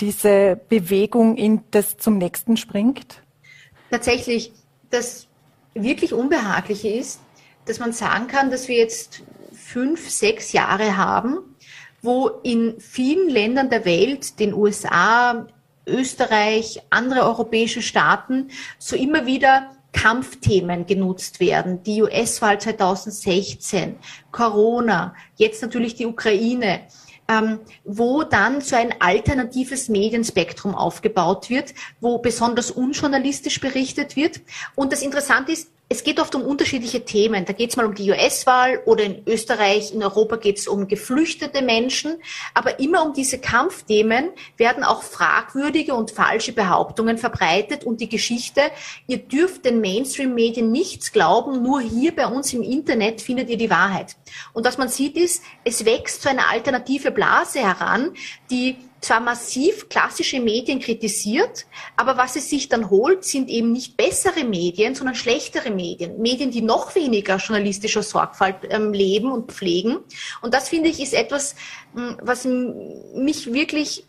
diese Bewegung in das zum nächsten springt? Tatsächlich, das wirklich Unbehagliche ist, dass man sagen kann, dass wir jetzt fünf, sechs Jahre haben, wo in vielen Ländern der Welt, den USA, Österreich, andere europäische Staaten so immer wieder Kampfthemen genutzt werden. Die US-Wahl 2016, Corona, jetzt natürlich die Ukraine, ähm, wo dann so ein alternatives Medienspektrum aufgebaut wird, wo besonders unjournalistisch berichtet wird. Und das Interessante ist, es geht oft um unterschiedliche Themen. Da geht es mal um die US-Wahl oder in Österreich, in Europa geht es um geflüchtete Menschen. Aber immer um diese Kampfthemen werden auch fragwürdige und falsche Behauptungen verbreitet und die Geschichte, ihr dürft den Mainstream-Medien nichts glauben, nur hier bei uns im Internet findet ihr die Wahrheit. Und was man sieht ist, es wächst so eine alternative Blase heran, die zwar massiv klassische Medien kritisiert, aber was es sich dann holt, sind eben nicht bessere Medien, sondern schlechtere Medien. Medien, die noch weniger journalistischer Sorgfalt ähm, leben und pflegen. Und das finde ich ist etwas, was mich wirklich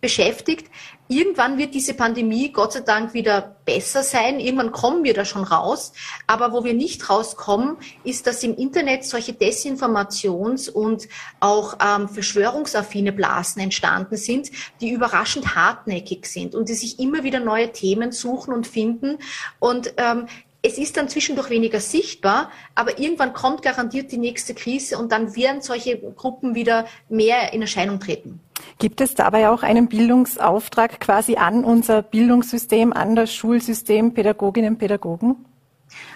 beschäftigt. Irgendwann wird diese Pandemie Gott sei Dank wieder besser sein. Irgendwann kommen wir da schon raus. Aber wo wir nicht rauskommen, ist, dass im Internet solche Desinformations- und auch ähm, verschwörungsaffine Blasen entstanden sind, die überraschend hartnäckig sind und die sich immer wieder neue Themen suchen und finden. Und ähm, es ist dann zwischendurch weniger sichtbar, aber irgendwann kommt garantiert die nächste Krise und dann werden solche Gruppen wieder mehr in Erscheinung treten. Gibt es dabei auch einen Bildungsauftrag quasi an unser Bildungssystem, an das Schulsystem, Pädagoginnen, Pädagogen?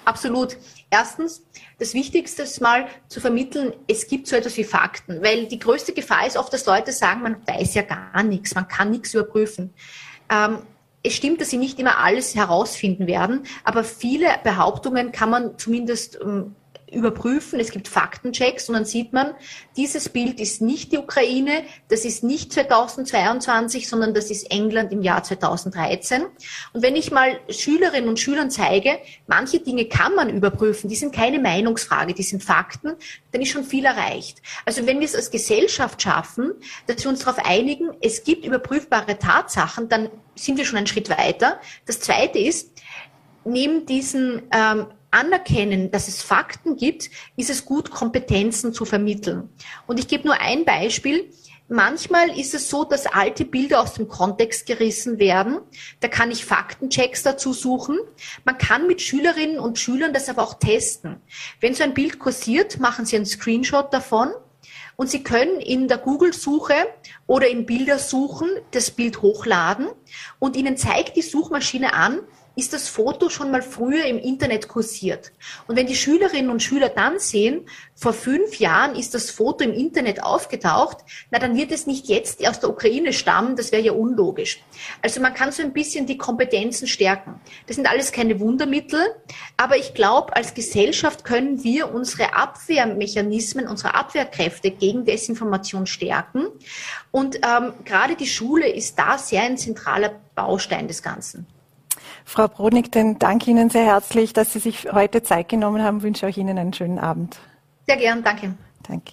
Absolut. Erstens, das Wichtigste ist mal zu vermitteln, es gibt so etwas wie Fakten, weil die größte Gefahr ist oft, dass Leute sagen, man weiß ja gar nichts, man kann nichts überprüfen. Ähm, es stimmt, dass sie nicht immer alles herausfinden werden, aber viele Behauptungen kann man zumindest ähm, überprüfen. Es gibt Faktenchecks und dann sieht man, dieses Bild ist nicht die Ukraine, das ist nicht 2022, sondern das ist England im Jahr 2013. Und wenn ich mal Schülerinnen und Schülern zeige, manche Dinge kann man überprüfen, die sind keine Meinungsfrage, die sind Fakten, dann ist schon viel erreicht. Also wenn wir es als Gesellschaft schaffen, dass wir uns darauf einigen, es gibt überprüfbare Tatsachen, dann sind wir schon einen Schritt weiter. Das Zweite ist, neben diesen ähm, anerkennen, dass es Fakten gibt, ist es gut, Kompetenzen zu vermitteln. Und ich gebe nur ein Beispiel. Manchmal ist es so, dass alte Bilder aus dem Kontext gerissen werden. Da kann ich Faktenchecks dazu suchen. Man kann mit Schülerinnen und Schülern das aber auch testen. Wenn so ein Bild kursiert, machen Sie einen Screenshot davon und Sie können in der Google-Suche oder in Bildersuchen das Bild hochladen und Ihnen zeigt die Suchmaschine an, ist das Foto schon mal früher im Internet kursiert. Und wenn die Schülerinnen und Schüler dann sehen, vor fünf Jahren ist das Foto im Internet aufgetaucht, na dann wird es nicht jetzt aus der Ukraine stammen, das wäre ja unlogisch. Also man kann so ein bisschen die Kompetenzen stärken. Das sind alles keine Wundermittel, aber ich glaube, als Gesellschaft können wir unsere Abwehrmechanismen, unsere Abwehrkräfte gegen Desinformation stärken. Und ähm, gerade die Schule ist da sehr ein zentraler Baustein des Ganzen. Frau Brodnik, dann danke Ihnen sehr herzlich, dass Sie sich heute Zeit genommen haben. Ich wünsche euch Ihnen einen schönen Abend. Sehr gern, danke. Danke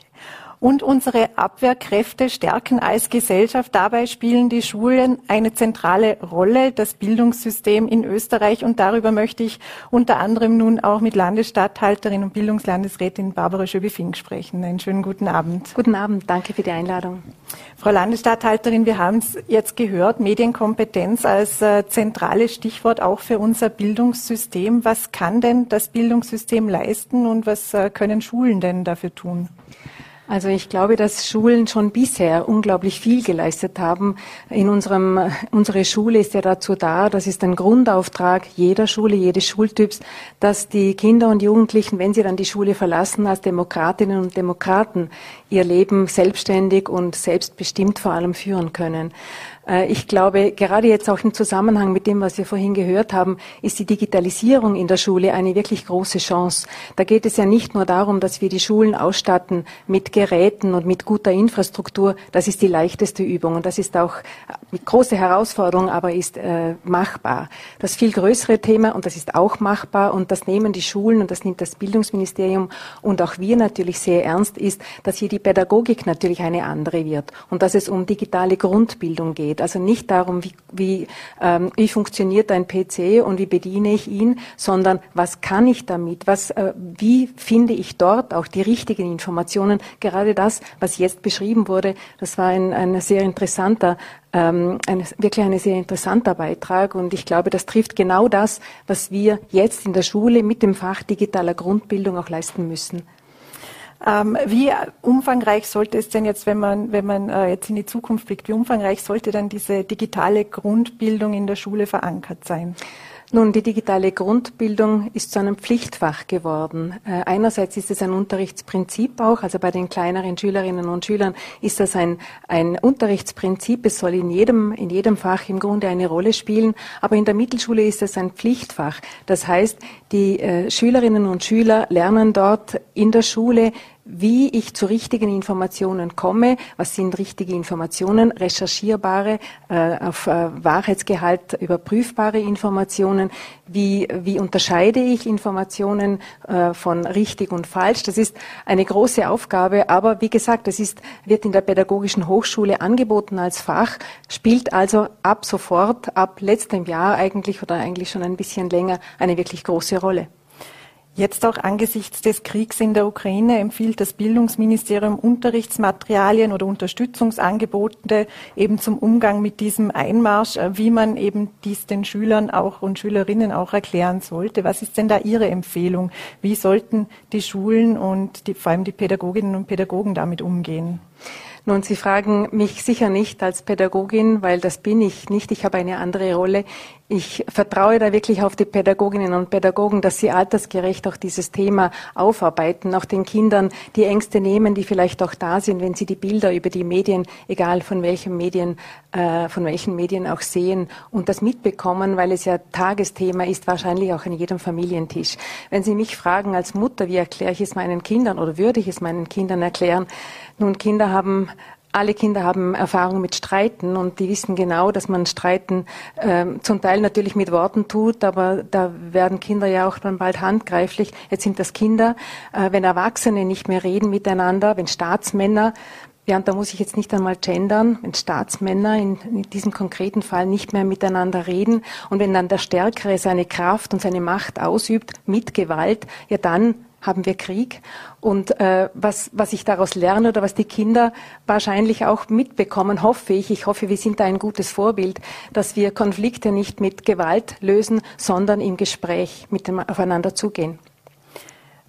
und unsere Abwehrkräfte stärken als Gesellschaft. Dabei spielen die Schulen eine zentrale Rolle, das Bildungssystem in Österreich. Und darüber möchte ich unter anderem nun auch mit Landesstatthalterin und Bildungslandesrätin Barbara Schöbi-Fink sprechen. Einen schönen guten Abend. Guten Abend, danke für die Einladung. Frau Landesstatthalterin, wir haben es jetzt gehört, Medienkompetenz als äh, zentrales Stichwort auch für unser Bildungssystem. Was kann denn das Bildungssystem leisten und was äh, können Schulen denn dafür tun? Also ich glaube, dass Schulen schon bisher unglaublich viel geleistet haben. In unserem, unsere Schule ist ja dazu da, das ist ein Grundauftrag jeder Schule, jedes Schultyps, dass die Kinder und Jugendlichen, wenn sie dann die Schule verlassen, als Demokratinnen und Demokraten ihr Leben selbstständig und selbstbestimmt vor allem führen können. Äh, ich glaube, gerade jetzt auch im Zusammenhang mit dem, was wir vorhin gehört haben, ist die Digitalisierung in der Schule eine wirklich große Chance. Da geht es ja nicht nur darum, dass wir die Schulen ausstatten mit Geräten und mit guter Infrastruktur. Das ist die leichteste Übung und das ist auch mit große Herausforderung, aber ist äh, machbar. Das viel größere Thema und das ist auch machbar und das nehmen die Schulen und das nimmt das Bildungsministerium und auch wir natürlich sehr ernst ist, dass hier die Pädagogik natürlich eine andere wird und dass es um digitale Grundbildung geht geht. Also nicht darum, wie, wie, ähm, wie funktioniert ein PC und wie bediene ich ihn, sondern was kann ich damit? Was, äh, wie finde ich dort auch die richtigen Informationen? Gerade das, was jetzt beschrieben wurde, das war ein, ein sehr interessanter ähm, ein, wirklich ein sehr interessanter Beitrag und ich glaube, das trifft genau das, was wir jetzt in der Schule mit dem Fach digitaler Grundbildung auch leisten müssen. Ähm, wie umfangreich sollte es denn jetzt, wenn man, wenn man äh, jetzt in die Zukunft blickt, wie umfangreich sollte dann diese digitale Grundbildung in der Schule verankert sein? Nun, die digitale Grundbildung ist zu einem Pflichtfach geworden. Äh, einerseits ist es ein Unterrichtsprinzip auch, also bei den kleineren Schülerinnen und Schülern ist das ein, ein Unterrichtsprinzip. Es soll in jedem, in jedem Fach im Grunde eine Rolle spielen. Aber in der Mittelschule ist es ein Pflichtfach. Das heißt, die äh, Schülerinnen und Schüler lernen dort in der Schule, wie ich zu richtigen Informationen komme, was sind richtige Informationen, recherchierbare, äh, auf äh, Wahrheitsgehalt überprüfbare Informationen, wie, wie unterscheide ich Informationen äh, von richtig und falsch. Das ist eine große Aufgabe, aber wie gesagt, das ist, wird in der Pädagogischen Hochschule angeboten als Fach, spielt also ab sofort, ab letztem Jahr eigentlich oder eigentlich schon ein bisschen länger eine wirklich große Rolle. Jetzt auch angesichts des Kriegs in der Ukraine empfiehlt das Bildungsministerium Unterrichtsmaterialien oder Unterstützungsangebote eben zum Umgang mit diesem Einmarsch, äh, wie man eben dies den Schülern auch und Schülerinnen auch erklären sollte. Was ist denn da Ihre Empfehlung? Wie sollten die Schulen und die, vor allem die Pädagoginnen und Pädagogen damit umgehen? Nun, Sie fragen mich sicher nicht als Pädagogin, weil das bin ich nicht. Ich habe eine andere Rolle. Ich vertraue da wirklich auf die Pädagoginnen und Pädagogen, dass sie altersgerecht auch dieses Thema aufarbeiten, auch den Kindern die Ängste nehmen, die vielleicht auch da sind, wenn sie die Bilder über die Medien, egal von welchen Medien, äh, von welchen Medien auch sehen und das mitbekommen, weil es ja Tagesthema ist, wahrscheinlich auch an jedem Familientisch. Wenn Sie mich fragen als Mutter, wie erkläre ich es meinen Kindern oder würde ich es meinen Kindern erklären? Nun, Kinder haben alle Kinder haben Erfahrung mit Streiten und die wissen genau, dass man Streiten äh, zum Teil natürlich mit Worten tut, aber da werden Kinder ja auch dann bald handgreiflich. Jetzt sind das Kinder. Äh, wenn Erwachsene nicht mehr reden miteinander, wenn Staatsmänner ja, und da muss ich jetzt nicht einmal gendern, wenn Staatsmänner in, in, diesem konkreten Fall nicht mehr miteinander reden und wenn dann der Stärkere seine Kraft und seine Macht ausübt mit Gewalt, ja dann haben wir Krieg. Und äh, was, was ich daraus lerne oder was die Kinder wahrscheinlich auch mitbekommen, hoffe ich, ich hoffe, wir sind da ein gutes Vorbild, dass wir Konflikte nicht mit Gewalt lösen, sondern im Gespräch mit dem aufeinander zugehen.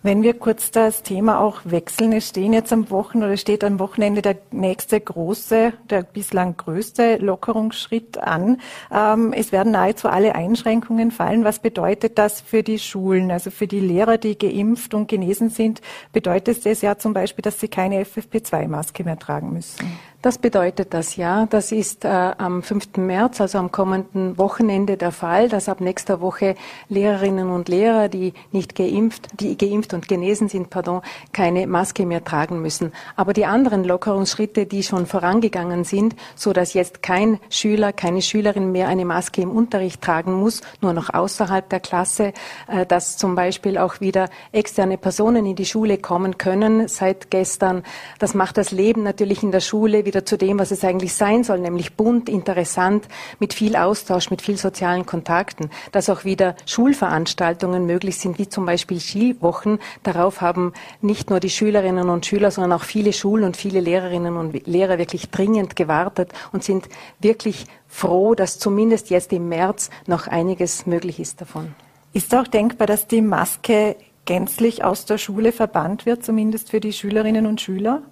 Wenn wir kurz das Thema auch wechseln, es stehen jetzt am Wochenende oder steht am Wochenende der nächste große, der bislang größte Lockerungsschritt an. Ähm, es werden nahezu alle Einschränkungen fallen. Was bedeutet das für die Schulen? Also für die Lehrer, die geimpft und genesen sind, bedeutet es ja zum Beispiel, dass sie keine FFP2-Maske mehr tragen müssen. Das bedeutet das ja. Das ist äh, am 5. März, also am kommenden Wochenende der Fall, dass ab nächster Woche Lehrerinnen und Lehrer, die nicht geimpft, die geimpft und genesen sind, pardon, keine Maske mehr tragen müssen. Aber die anderen Lockerungsschritte, die schon vorangegangen sind, so dass jetzt kein Schüler, keine Schülerin mehr eine Maske im Unterricht tragen muss, nur noch außerhalb der Klasse, äh, dass zum Beispiel auch wieder externe Personen in die Schule kommen können seit gestern. Das macht das Leben natürlich in der Schule wieder zu dem, was es eigentlich sein soll, nämlich bunt, interessant, mit viel Austausch, mit viel sozialen Kontakten, dass auch wieder Schulveranstaltungen möglich sind, wie zum Beispiel Skiwochen. Darauf haben nicht nur die Schülerinnen und Schüler, sondern auch viele Schulen und viele Lehrerinnen und Lehrer wirklich dringend gewartet und sind wirklich froh, dass zumindest jetzt im März noch einiges möglich ist davon. Ist auch denkbar, dass die Maske gänzlich aus der Schule verbannt wird, zumindest für die Schülerinnen und Schüler?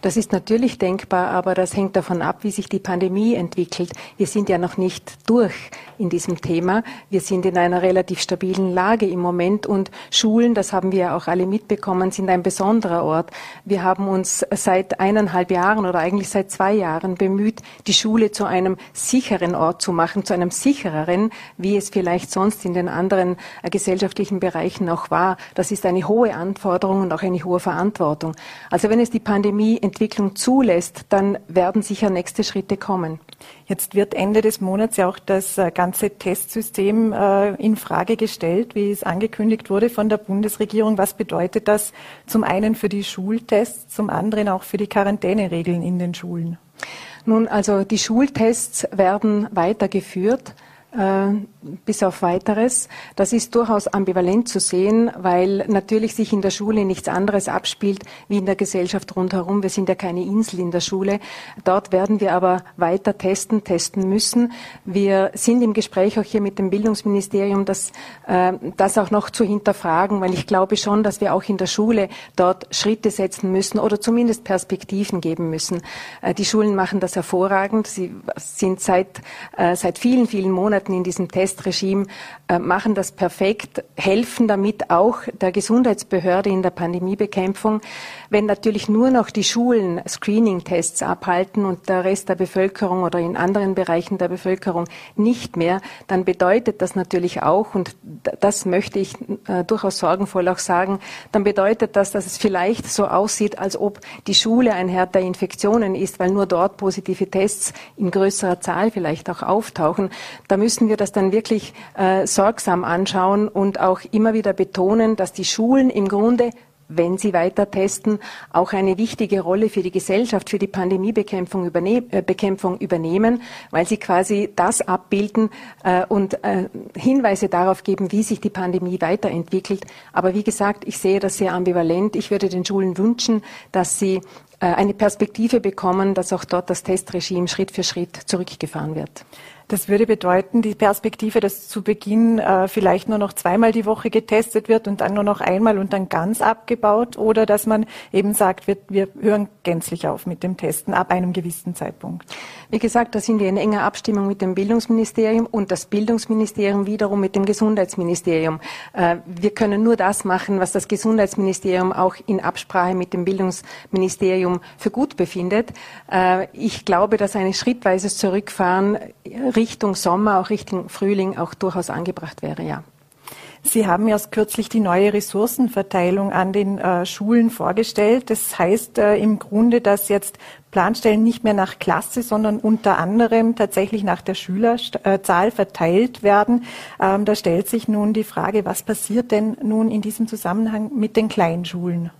Das ist natürlich denkbar, aber das hängt davon ab, wie sich die Pandemie entwickelt. Wir sind ja noch nicht durch in diesem Thema. Wir sind in einer relativ stabilen Lage im Moment und Schulen, das haben wir auch alle mitbekommen, sind ein besonderer Ort. Wir haben uns seit eineinhalb Jahren oder eigentlich seit zwei Jahren bemüht, die Schule zu einem sicheren Ort zu machen, zu einem sichereren, wie es vielleicht sonst in den anderen gesellschaftlichen Bereichen auch war. Das ist eine hohe Anforderung und auch eine hohe Verantwortung. Also wenn es die Pandemie Pandemieentwicklung zulässt, dann werden sicher nächste Schritte kommen. Jetzt wird Ende des Monats ja auch das äh, ganze Testsystem äh, in Frage gestellt, wie es angekündigt wurde von der Bundesregierung. Was bedeutet das zum einen für die Schultests, zum anderen auch für die Quarantäneregeln in den Schulen? Nun, also die Schultests werden weitergeführt. Äh, bis auf weiteres. Das ist durchaus ambivalent zu sehen, weil natürlich sich in der Schule nichts anderes abspielt wie in der Gesellschaft rundherum. Wir sind ja keine Insel in der Schule. Dort werden wir aber weiter testen, testen müssen. Wir sind im Gespräch auch hier mit dem Bildungsministerium, das, äh, das auch noch zu hinterfragen, weil ich glaube schon, dass wir auch in der Schule dort Schritte setzen müssen oder zumindest Perspektiven geben müssen. Äh, die Schulen machen das hervorragend. Sie sind seit, seit vielen, vielen Monaten Monaten in diesem Testregime, äh, machen das perfekt, helfen damit auch der Gesundheitsbehörde in der Pandemiebekämpfung. Wenn natürlich nur noch die Schulen Screening-Tests abhalten und der Rest der Bevölkerung oder in anderen Bereichen der Bevölkerung nicht mehr, dann bedeutet das natürlich auch, und das möchte ich äh, durchaus sorgenvoll auch sagen, dann bedeutet das, dass es vielleicht so aussieht, als ob die Schule ein Herd der Infektionen ist, weil nur dort positive Tests in größerer Zahl vielleicht auch auftauchen. Da müssen müssen wir das dann wirklich äh, sorgsam anschauen und auch immer wieder betonen, dass die Schulen im Grunde wenn sie weiter testen, auch eine wichtige Rolle für die Gesellschaft, für die Pandemiebekämpfung überne äh, Bekämpfung übernehmen, weil sie quasi das abbilden äh, und äh, Hinweise darauf geben, wie sich die Pandemie weiterentwickelt. Aber wie gesagt, ich sehe das sehr ambivalent. Ich würde den Schulen wünschen, dass sie äh, eine Perspektive bekommen, dass auch dort das Testregime Schritt für Schritt zurückgefahren wird. Das würde bedeuten, die Perspektive, dass zu Beginn äh, vielleicht nur noch zweimal die Woche getestet wird und dann nur noch einmal und dann ganz abgebaut oder dass man eben sagt, wir, wir hören gänzlich auf mit dem Testen ab einem gewissen Zeitpunkt. Wie gesagt, da sind wir in enger Abstimmung mit dem Bildungsministerium und das Bildungsministerium wiederum mit dem Gesundheitsministerium. Äh, wir können nur das machen, was das Gesundheitsministerium auch in Absprache mit dem Bildungsministerium für gut befindet. Äh, ich glaube, dass ein schrittweises Zurückfahren Richtung Sommer, auch Richtung Frühling auch durchaus angebracht wäre, ja. Sie haben erst kürzlich die neue Ressourcenverteilung an den äh, Schulen vorgestellt. Das heißt äh, im Grunde, dass jetzt Planstellen nicht mehr nach Klasse, sondern unter anderem tatsächlich nach der Schülerzahl verteilt werden. Ähm, da stellt sich nun die Frage, was passiert denn nun in diesem Zusammenhang mit den Kleinschulen?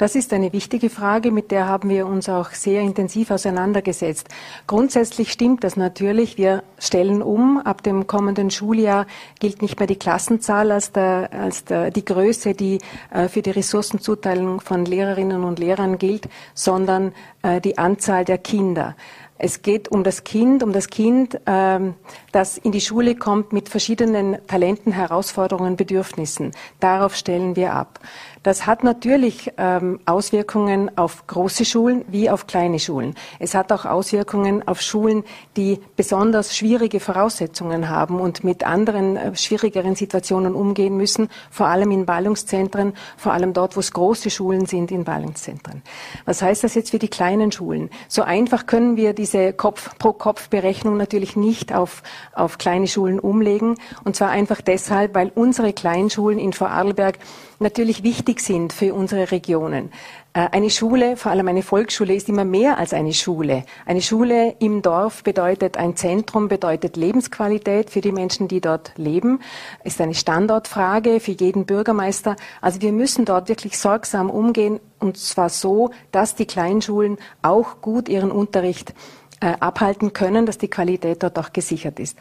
Das ist eine wichtige Frage, mit der haben wir uns auch sehr intensiv auseinandergesetzt. Grundsätzlich stimmt das natürlich. Wir stellen um. Ab dem kommenden Schuljahr gilt nicht mehr die Klassenzahl als, der, als der, die Größe, die äh, für die Ressourcenzuteilung von Lehrerinnen und Lehrern gilt, sondern äh, die Anzahl der Kinder. Es geht um das Kind, um das Kind, ähm, das in die Schule kommt mit verschiedenen Talenten, Herausforderungen, Bedürfnissen. Darauf stellen wir ab. Das hat natürlich ähm, Auswirkungen auf große Schulen wie auf kleine Schulen. Es hat auch Auswirkungen auf Schulen, die besonders schwierige Voraussetzungen haben und mit anderen äh, schwierigeren Situationen umgehen müssen, vor allem in Ballungszentren, vor allem dort, wo es große Schulen sind, in Ballungszentren. Was heißt das jetzt für die kleinen Schulen? So einfach können wir diese Kopf pro Kopf Berechnung natürlich nicht auf, auf kleine Schulen umlegen. Und zwar einfach deshalb, weil unsere Kleinschulen in Vorarlberg natürlich wichtig sind für unsere Regionen. Äh, eine Schule, vor allem eine Volksschule, ist immer mehr als eine Schule. Eine Schule im Dorf bedeutet ein Zentrum, bedeutet Lebensqualität für die Menschen, die dort leben, ist eine Standortfrage für jeden Bürgermeister. Also wir müssen dort wirklich sorgsam umgehen und zwar so, dass die Kleinschulen auch gut ihren Unterricht äh, abhalten können, dass die Qualität dort auch gesichert ist.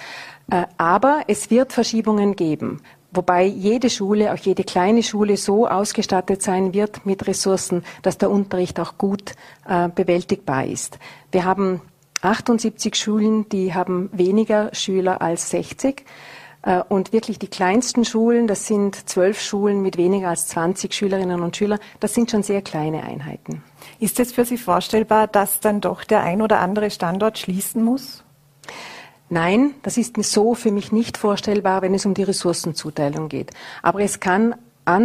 Äh, aber es wird Verschiebungen geben. Wobei jede Schule, auch jede kleine Schule so ausgestattet sein wird mit Ressourcen, dass der Unterricht auch gut äh, bewältigbar ist. Wir haben 78 Schulen, die haben weniger Schüler als 60. Äh, und wirklich die kleinsten Schulen, das sind zwölf Schulen mit weniger als 20 Schülerinnen und Schülern, das sind schon sehr kleine Einheiten. Ist es für Sie vorstellbar, dass dann doch der ein oder andere Standort schließen muss? Nein, das ist so für mich nicht vorstellbar, wenn es um die Ressourcenzuteilung geht. Aber es kann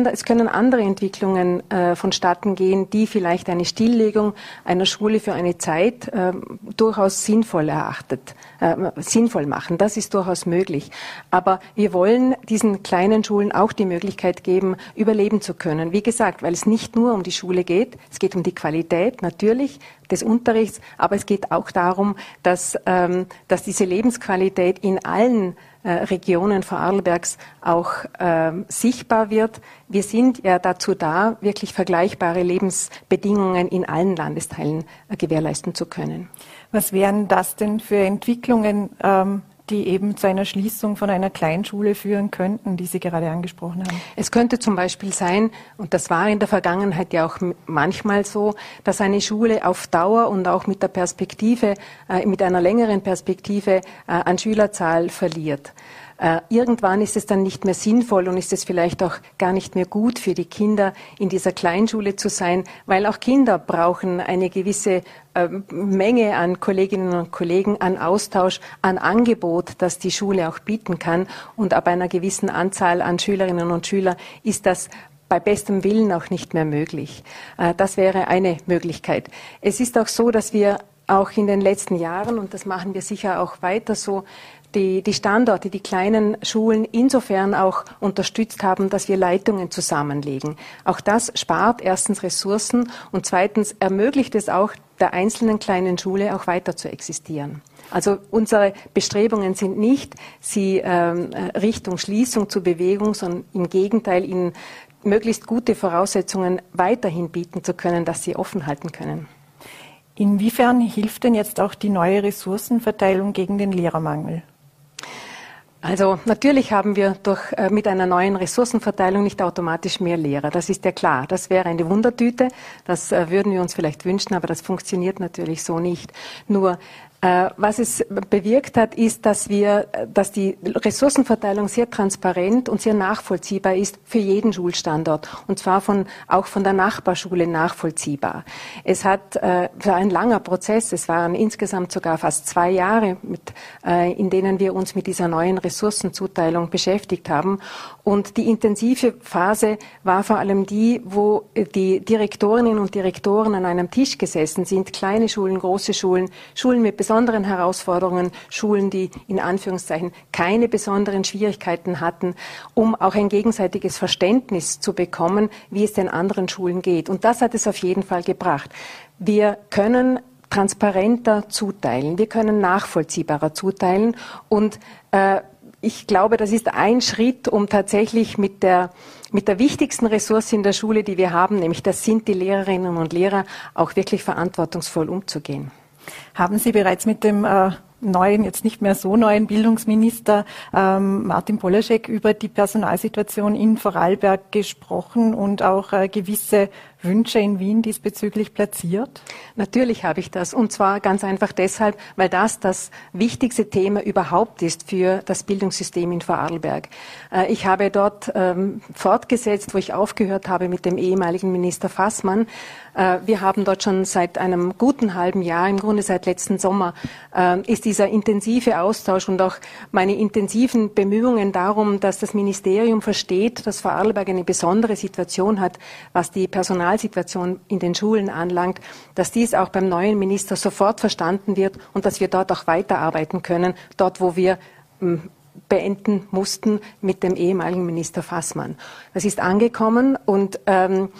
es können andere Entwicklungen äh, vonstatten gehen, die vielleicht eine Stilllegung einer Schule für eine Zeit äh, durchaus sinnvoll erachtet, äh, sinnvoll machen. Das ist durchaus möglich. Aber wir wollen diesen kleinen Schulen auch die Möglichkeit geben, überleben zu können. Wie gesagt, weil es nicht nur um die Schule geht, es geht um die Qualität natürlich des Unterrichts, aber es geht auch darum, dass, ähm, dass diese Lebensqualität in allen Regionen Vorarlbergs auch äh, sichtbar wird. Wir sind ja dazu da, wirklich vergleichbare Lebensbedingungen in allen Landesteilen äh, gewährleisten zu können. Was wären das denn für Entwicklungen, ähm, die eben zu einer Schließung von einer Kleinschule führen könnten, die Sie gerade angesprochen haben? Es könnte zum Beispiel sein, und das war in der Vergangenheit ja auch manchmal so, dass eine Schule auf Dauer und auch mit der Perspektive, äh, mit einer längeren Perspektive äh, an Schülerzahl verliert. Äh, irgendwann ist es dann nicht mehr sinnvoll und ist es vielleicht auch gar nicht mehr gut für die Kinder, in dieser Kleinschule zu sein, weil auch Kinder brauchen eine gewisse äh, Menge an Kolleginnen und Kollegen, an Austausch, an Angebot, das die Schule auch bieten kann. Und ab einer gewissen Anzahl an Schülerinnen und Schülern ist das bei bestem Willen auch nicht mehr möglich. Äh, das wäre eine Möglichkeit. Es ist auch so, dass wir auch in den letzten Jahren, und das machen wir sicher auch weiter so, die, die Standorte, die kleinen Schulen insofern auch unterstützt haben, dass wir Leitungen zusammenlegen. Auch das spart erstens Ressourcen und zweitens ermöglicht es auch der einzelnen kleinen Schule auch weiter zu existieren. Also unsere Bestrebungen sind nicht, sie ähm, Richtung Schließung zu Bewegung, sondern im Gegenteil, ihnen möglichst gute Voraussetzungen weiterhin bieten zu können, dass sie offen halten können. Inwiefern hilft denn jetzt auch die neue Ressourcenverteilung gegen den Lehrermangel? Also natürlich haben wir durch, äh, mit einer neuen Ressourcenverteilung nicht automatisch mehr Lehrer. Das ist ja klar. Das wäre eine Wundertüte. Das äh, würden wir uns vielleicht wünschen, aber das funktioniert natürlich so nicht. Nur was es bewirkt hat, ist, dass wir, dass die Ressourcenverteilung sehr transparent und sehr nachvollziehbar ist für jeden Schulstandort und zwar von, auch von der Nachbarschule nachvollziehbar. Es hat, äh, war ein langer Prozess. Es waren insgesamt sogar fast zwei Jahre, mit, äh, in denen wir uns mit dieser neuen Ressourcenzuteilung beschäftigt haben. Und die intensive Phase war vor allem die, wo die Direktorinnen und Direktoren an einem Tisch gesessen sind, kleine Schulen, große Schulen, Schulen mit besonderen Herausforderungen, Schulen, die in Anführungszeichen keine besonderen Schwierigkeiten hatten, um auch ein gegenseitiges Verständnis zu bekommen, wie es den anderen Schulen geht. Und das hat es auf jeden Fall gebracht. Wir können transparenter zuteilen, wir können nachvollziehbarer zuteilen und äh, ich glaube, das ist ein Schritt, um tatsächlich mit der, mit der wichtigsten Ressource in der Schule, die wir haben, nämlich das sind die Lehrerinnen und Lehrer, auch wirklich verantwortungsvoll umzugehen. Haben Sie bereits mit dem äh, neuen, jetzt nicht mehr so neuen Bildungsminister ähm, Martin Polaschek über die Personalsituation in Vorarlberg gesprochen und auch äh, gewisse Wünsche in Wien diesbezüglich platziert? Natürlich habe ich das. Und zwar ganz einfach deshalb, weil das das wichtigste Thema überhaupt ist für das Bildungssystem in Vorarlberg. Äh, ich habe dort ähm, fortgesetzt, wo ich aufgehört habe mit dem ehemaligen Minister Fassmann. Äh, wir haben dort schon seit einem guten halben Jahr, im Grunde seit letzten Sommer, äh, ist dieser intensive Austausch und auch meine intensiven Bemühungen darum, dass das Ministerium versteht, dass Vorarlberg eine besondere Situation hat, was die Personalsituation in den Schulen anlangt, dass dies auch beim neuen Minister sofort verstanden wird und dass wir dort auch weiterarbeiten können, dort wo wir hm, beenden mussten mit dem ehemaligen Minister Fassmann. Das ist angekommen und ähm,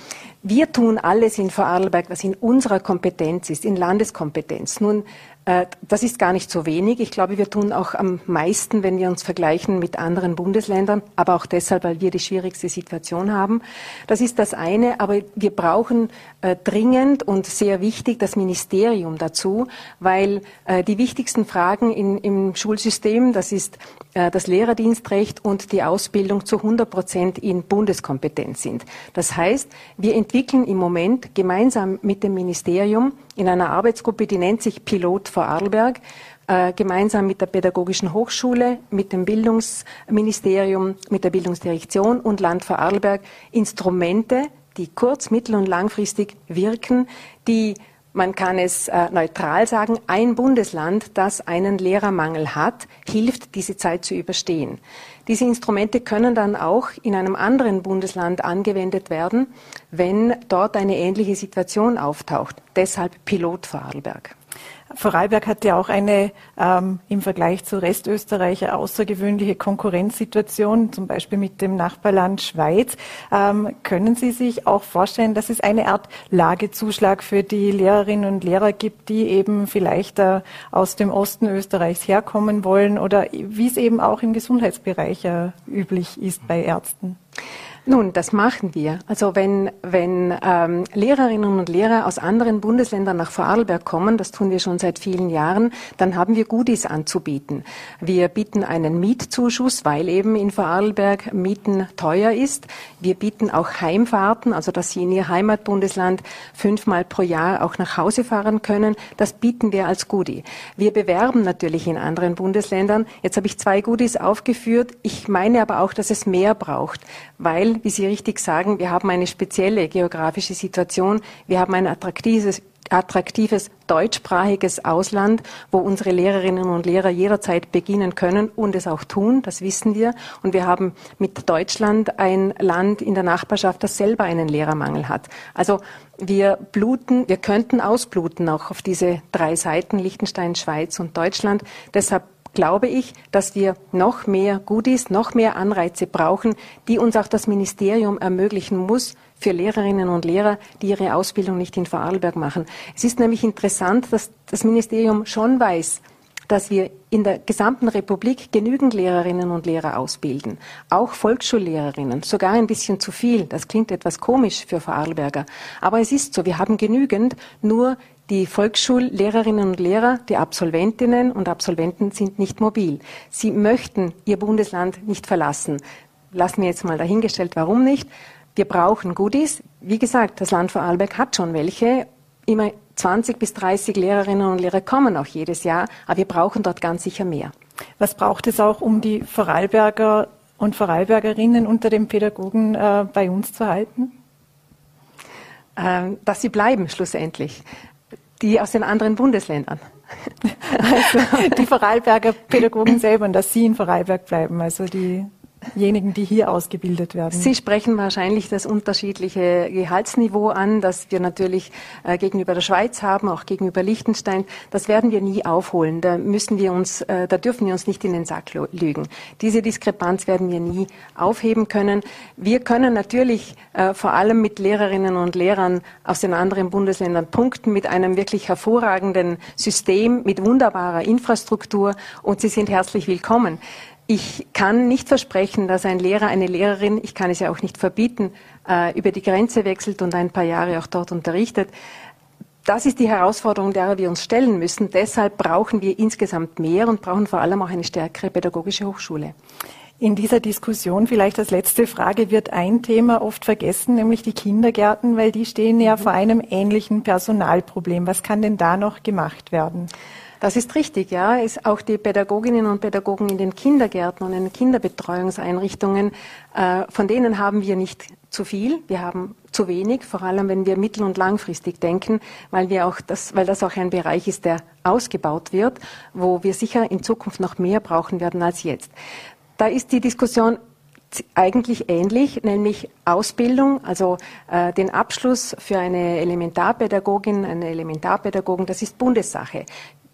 wir tun alles in Vorarlberg, was in unserer Kompetenz ist, in Landeskompetenz. Nun das ist gar nicht so wenig. Ich glaube, wir tun auch am meisten, wenn wir uns vergleichen mit anderen Bundesländern, aber auch deshalb, weil wir die schwierigste Situation haben. Das ist das eine, aber wir brauchen äh, dringend und sehr wichtig das Ministerium dazu, weil äh, die wichtigsten Fragen in, im Schulsystem, das ist äh, das Lehrerdienstrecht und die Ausbildung zu 100 Prozent in Bundeskompetenz sind. Das heißt, wir entwickeln im Moment gemeinsam mit dem Ministerium in einer Arbeitsgruppe, die nennt sich Pilot Vorarlberg, äh, gemeinsam mit der Pädagogischen Hochschule, mit dem Bildungsministerium, mit der Bildungsdirektion und Land Vorarlberg Instrumente, die kurz-, mittel- und langfristig wirken, die man kann es äh, neutral sagen, ein Bundesland, das einen Lehrermangel hat, hilft, diese Zeit zu überstehen. Diese Instrumente können dann auch in einem anderen Bundesland angewendet werden, wenn dort eine ähnliche Situation auftaucht. Deshalb Pilot Vorarlberg. Vorarlberg hat ja auch eine ähm, im Vergleich zu Restösterreich außergewöhnliche Konkurrenzsituation, zum Beispiel mit dem Nachbarland Schweiz. Ähm, können Sie sich auch vorstellen, dass es eine Art Lagezuschlag für die Lehrerinnen und Lehrer gibt, die eben vielleicht äh, aus dem Osten Österreichs herkommen wollen oder wie es eben auch im Gesundheitsbereich äh, üblich ist bei Ärzten? Nun, das machen wir. Also wenn, wenn ähm, Lehrerinnen und Lehrer aus anderen Bundesländern nach Vorarlberg kommen, das tun wir schon seit vielen Jahren, dann haben wir Goodies anzubieten. Wir bieten einen Mietzuschuss, weil eben in Vorarlberg Mieten teuer ist. Wir bieten auch Heimfahrten, also dass Sie in Ihr Heimatbundesland fünfmal pro Jahr auch nach Hause fahren können. Das bieten wir als Goodie. Wir bewerben natürlich in anderen Bundesländern. Jetzt habe ich zwei Goodies aufgeführt. Ich meine aber auch, dass es mehr braucht, weil wie Sie richtig sagen, wir haben eine spezielle geografische Situation. Wir haben ein attraktives, attraktives deutschsprachiges Ausland, wo unsere Lehrerinnen und Lehrer jederzeit beginnen können und es auch tun, das wissen wir. Und wir haben mit Deutschland ein Land in der Nachbarschaft, das selber einen Lehrermangel hat. Also wir bluten, wir könnten ausbluten auch auf diese drei Seiten, Liechtenstein, Schweiz und Deutschland. Deshalb glaube ich, dass wir noch mehr Goodies, noch mehr Anreize brauchen, die uns auch das Ministerium ermöglichen muss für Lehrerinnen und Lehrer, die ihre Ausbildung nicht in Vorarlberg machen. Es ist nämlich interessant, dass das Ministerium schon weiß, dass wir in der gesamten Republik genügend Lehrerinnen und Lehrer ausbilden. Auch Volksschullehrerinnen, sogar ein bisschen zu viel. Das klingt etwas komisch für Vorarlberger. Aber es ist so, wir haben genügend, nur die Volksschullehrerinnen und Lehrer, die Absolventinnen und Absolventen sind nicht mobil. Sie möchten ihr Bundesland nicht verlassen. Lassen wir jetzt mal dahingestellt, warum nicht. Wir brauchen Goodies. Wie gesagt, das Land Vorarlberg hat schon welche. Immer 20 bis 30 Lehrerinnen und Lehrer kommen auch jedes Jahr, aber wir brauchen dort ganz sicher mehr. Was braucht es auch, um die Vorarlberger und Vorarlbergerinnen unter den Pädagogen äh, bei uns zu halten? Ähm, dass sie bleiben schlussendlich die aus den anderen Bundesländern. Also die Vorarlberger Pädagogen selber und dass sie in Vorarlberg bleiben, also die diejenigen, die hier ausgebildet werden. Sie sprechen wahrscheinlich das unterschiedliche Gehaltsniveau an, das wir natürlich äh, gegenüber der Schweiz haben, auch gegenüber Liechtenstein. Das werden wir nie aufholen. Da müssen wir uns, äh, da dürfen wir uns nicht in den Sack lügen. Diese Diskrepanz werden wir nie aufheben können. Wir können natürlich äh, vor allem mit Lehrerinnen und Lehrern aus den anderen Bundesländern punkten mit einem wirklich hervorragenden System, mit wunderbarer Infrastruktur und Sie sind herzlich willkommen. Ich kann nicht versprechen, dass ein Lehrer, eine Lehrerin, ich kann es ja auch nicht verbieten, äh, über die Grenze wechselt und ein paar Jahre auch dort unterrichtet. das ist die Herausforderung, der wir uns stellen müssen. Deshalb brauchen wir insgesamt mehr und brauchen vor allem auch eine stärkere pädagogische Hochschule. In dieser Diskussion vielleicht als letzte Frage wird ein Thema oft vergessen, nämlich die Kindergärten, weil die stehen ja mhm. vor einem ähnlichen Personalproblem. Was kann denn da noch gemacht werden? Das ist richtig, ja. Es, auch die Pädagoginnen und Pädagogen in den Kindergärten und in den Kinderbetreuungseinrichtungen, äh, von denen haben wir nicht zu viel. Wir haben zu wenig, vor allem wenn wir mittel- und langfristig denken, weil wir auch das, weil das auch ein Bereich ist, der ausgebaut wird, wo wir sicher in Zukunft noch mehr brauchen werden als jetzt. Da ist die Diskussion eigentlich ähnlich, nämlich Ausbildung, also äh, den Abschluss für eine Elementarpädagogin, eine Elementarpädagogen, das ist Bundessache.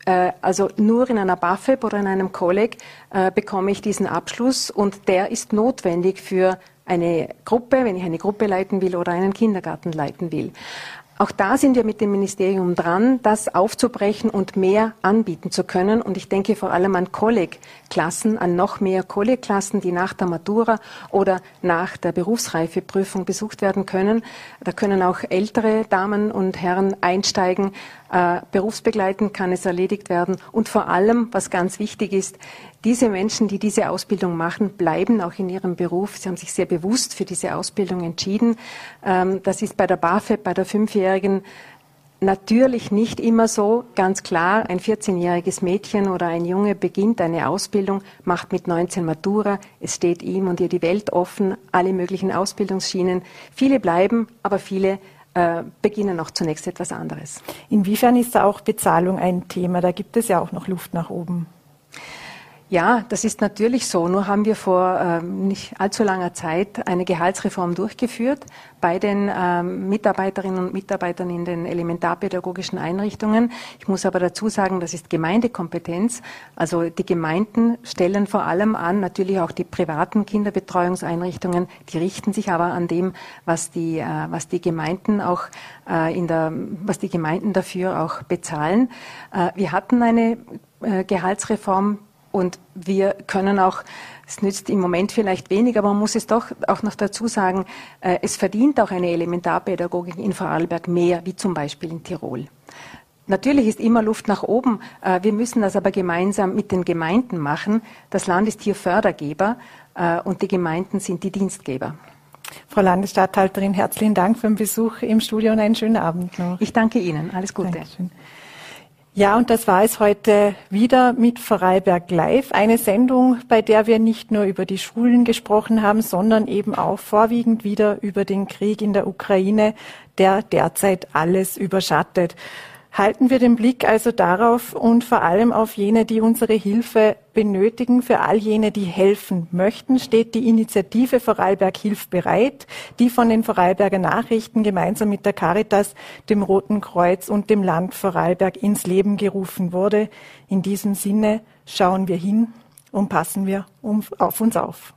Äh, also nur in einer BAföB oder in einem Kolleg äh, bekomme ich diesen Abschluss und der ist notwendig für eine Gruppe, wenn ich eine Gruppe leiten will oder einen Kindergarten leiten will. Auch da sind wir mit dem Ministerium dran, das aufzubrechen und mehr anbieten zu können. Und ich denke vor allem an Kollegklassen, an noch mehr Kollegklassen, die nach der Matura oder nach der Berufsreifeprüfung besucht werden können. Da können auch ältere Damen und Herren einsteigen. Äh, berufsbegleitend kann es erledigt werden. Und vor allem, was ganz wichtig ist, diese Menschen, die diese Ausbildung machen, bleiben auch in ihrem Beruf. Sie haben sich sehr bewusst für diese Ausbildung entschieden. Ähm, das ist bei der BAföG, bei der Fünfjährigen natürlich nicht immer so. Ganz klar, ein 14-jähriges Mädchen oder ein Junge beginnt eine Ausbildung, macht mit 19 Matura. Es steht ihm und ihr die Welt offen, alle möglichen Ausbildungsschienen. Viele bleiben, aber viele äh, beginnen auch zunächst etwas anderes. Inwiefern ist da auch Bezahlung ein Thema? Da gibt es ja auch noch Luft nach oben. Ja, das ist natürlich so. Nur haben wir vor ähm, nicht allzu langer Zeit eine Gehaltsreform durchgeführt bei den ähm, Mitarbeiterinnen und Mitarbeitern in den elementarpädagogischen Einrichtungen. Ich muss aber dazu sagen, das ist Gemeindekompetenz. Also die Gemeinden stellen vor allem an, natürlich auch die privaten Kinderbetreuungseinrichtungen, die richten sich aber an dem, was die, äh, was die Gemeinden auch äh, in der, was die Gemeinden dafür auch bezahlen. Äh, wir hatten eine äh, Gehaltsreform und wir können auch, es nützt im Moment vielleicht wenig, aber man muss es doch auch noch dazu sagen, äh, es verdient auch eine Elementarpädagogik in Vorarlberg mehr, wie zum Beispiel in Tirol. Natürlich ist immer Luft nach oben. Äh, wir müssen das aber gemeinsam mit den Gemeinden machen. Das Land ist hier Fördergeber äh, und die Gemeinden sind die Dienstgeber. Frau Landesstatthalterin, herzlichen Dank für den Besuch im Studio und einen schönen Abend noch. Ich danke Ihnen. Alles Gute. Dankeschön. Ja, und das war es heute wieder mit Vorarlberg Live. Eine Sendung, bei der wir nicht nur über die Schulen gesprochen haben, sondern eben auch vorwiegend wieder über den Krieg in der Ukraine, der derzeit alles überschattet. Halten wir den Blick also darauf und vor allem auf jene, die unsere Hilfe benötigen. Für all jene, die helfen möchten, steht die Initiative Vorarlberg hilft bereit, die von den Vorarlberger Nachrichten gemeinsam mit der Caritas, dem Roten Kreuz und dem Land Vorarlberg ins Leben gerufen wurde. In diesem Sinne schauen wir hin und passen wir auf uns auf.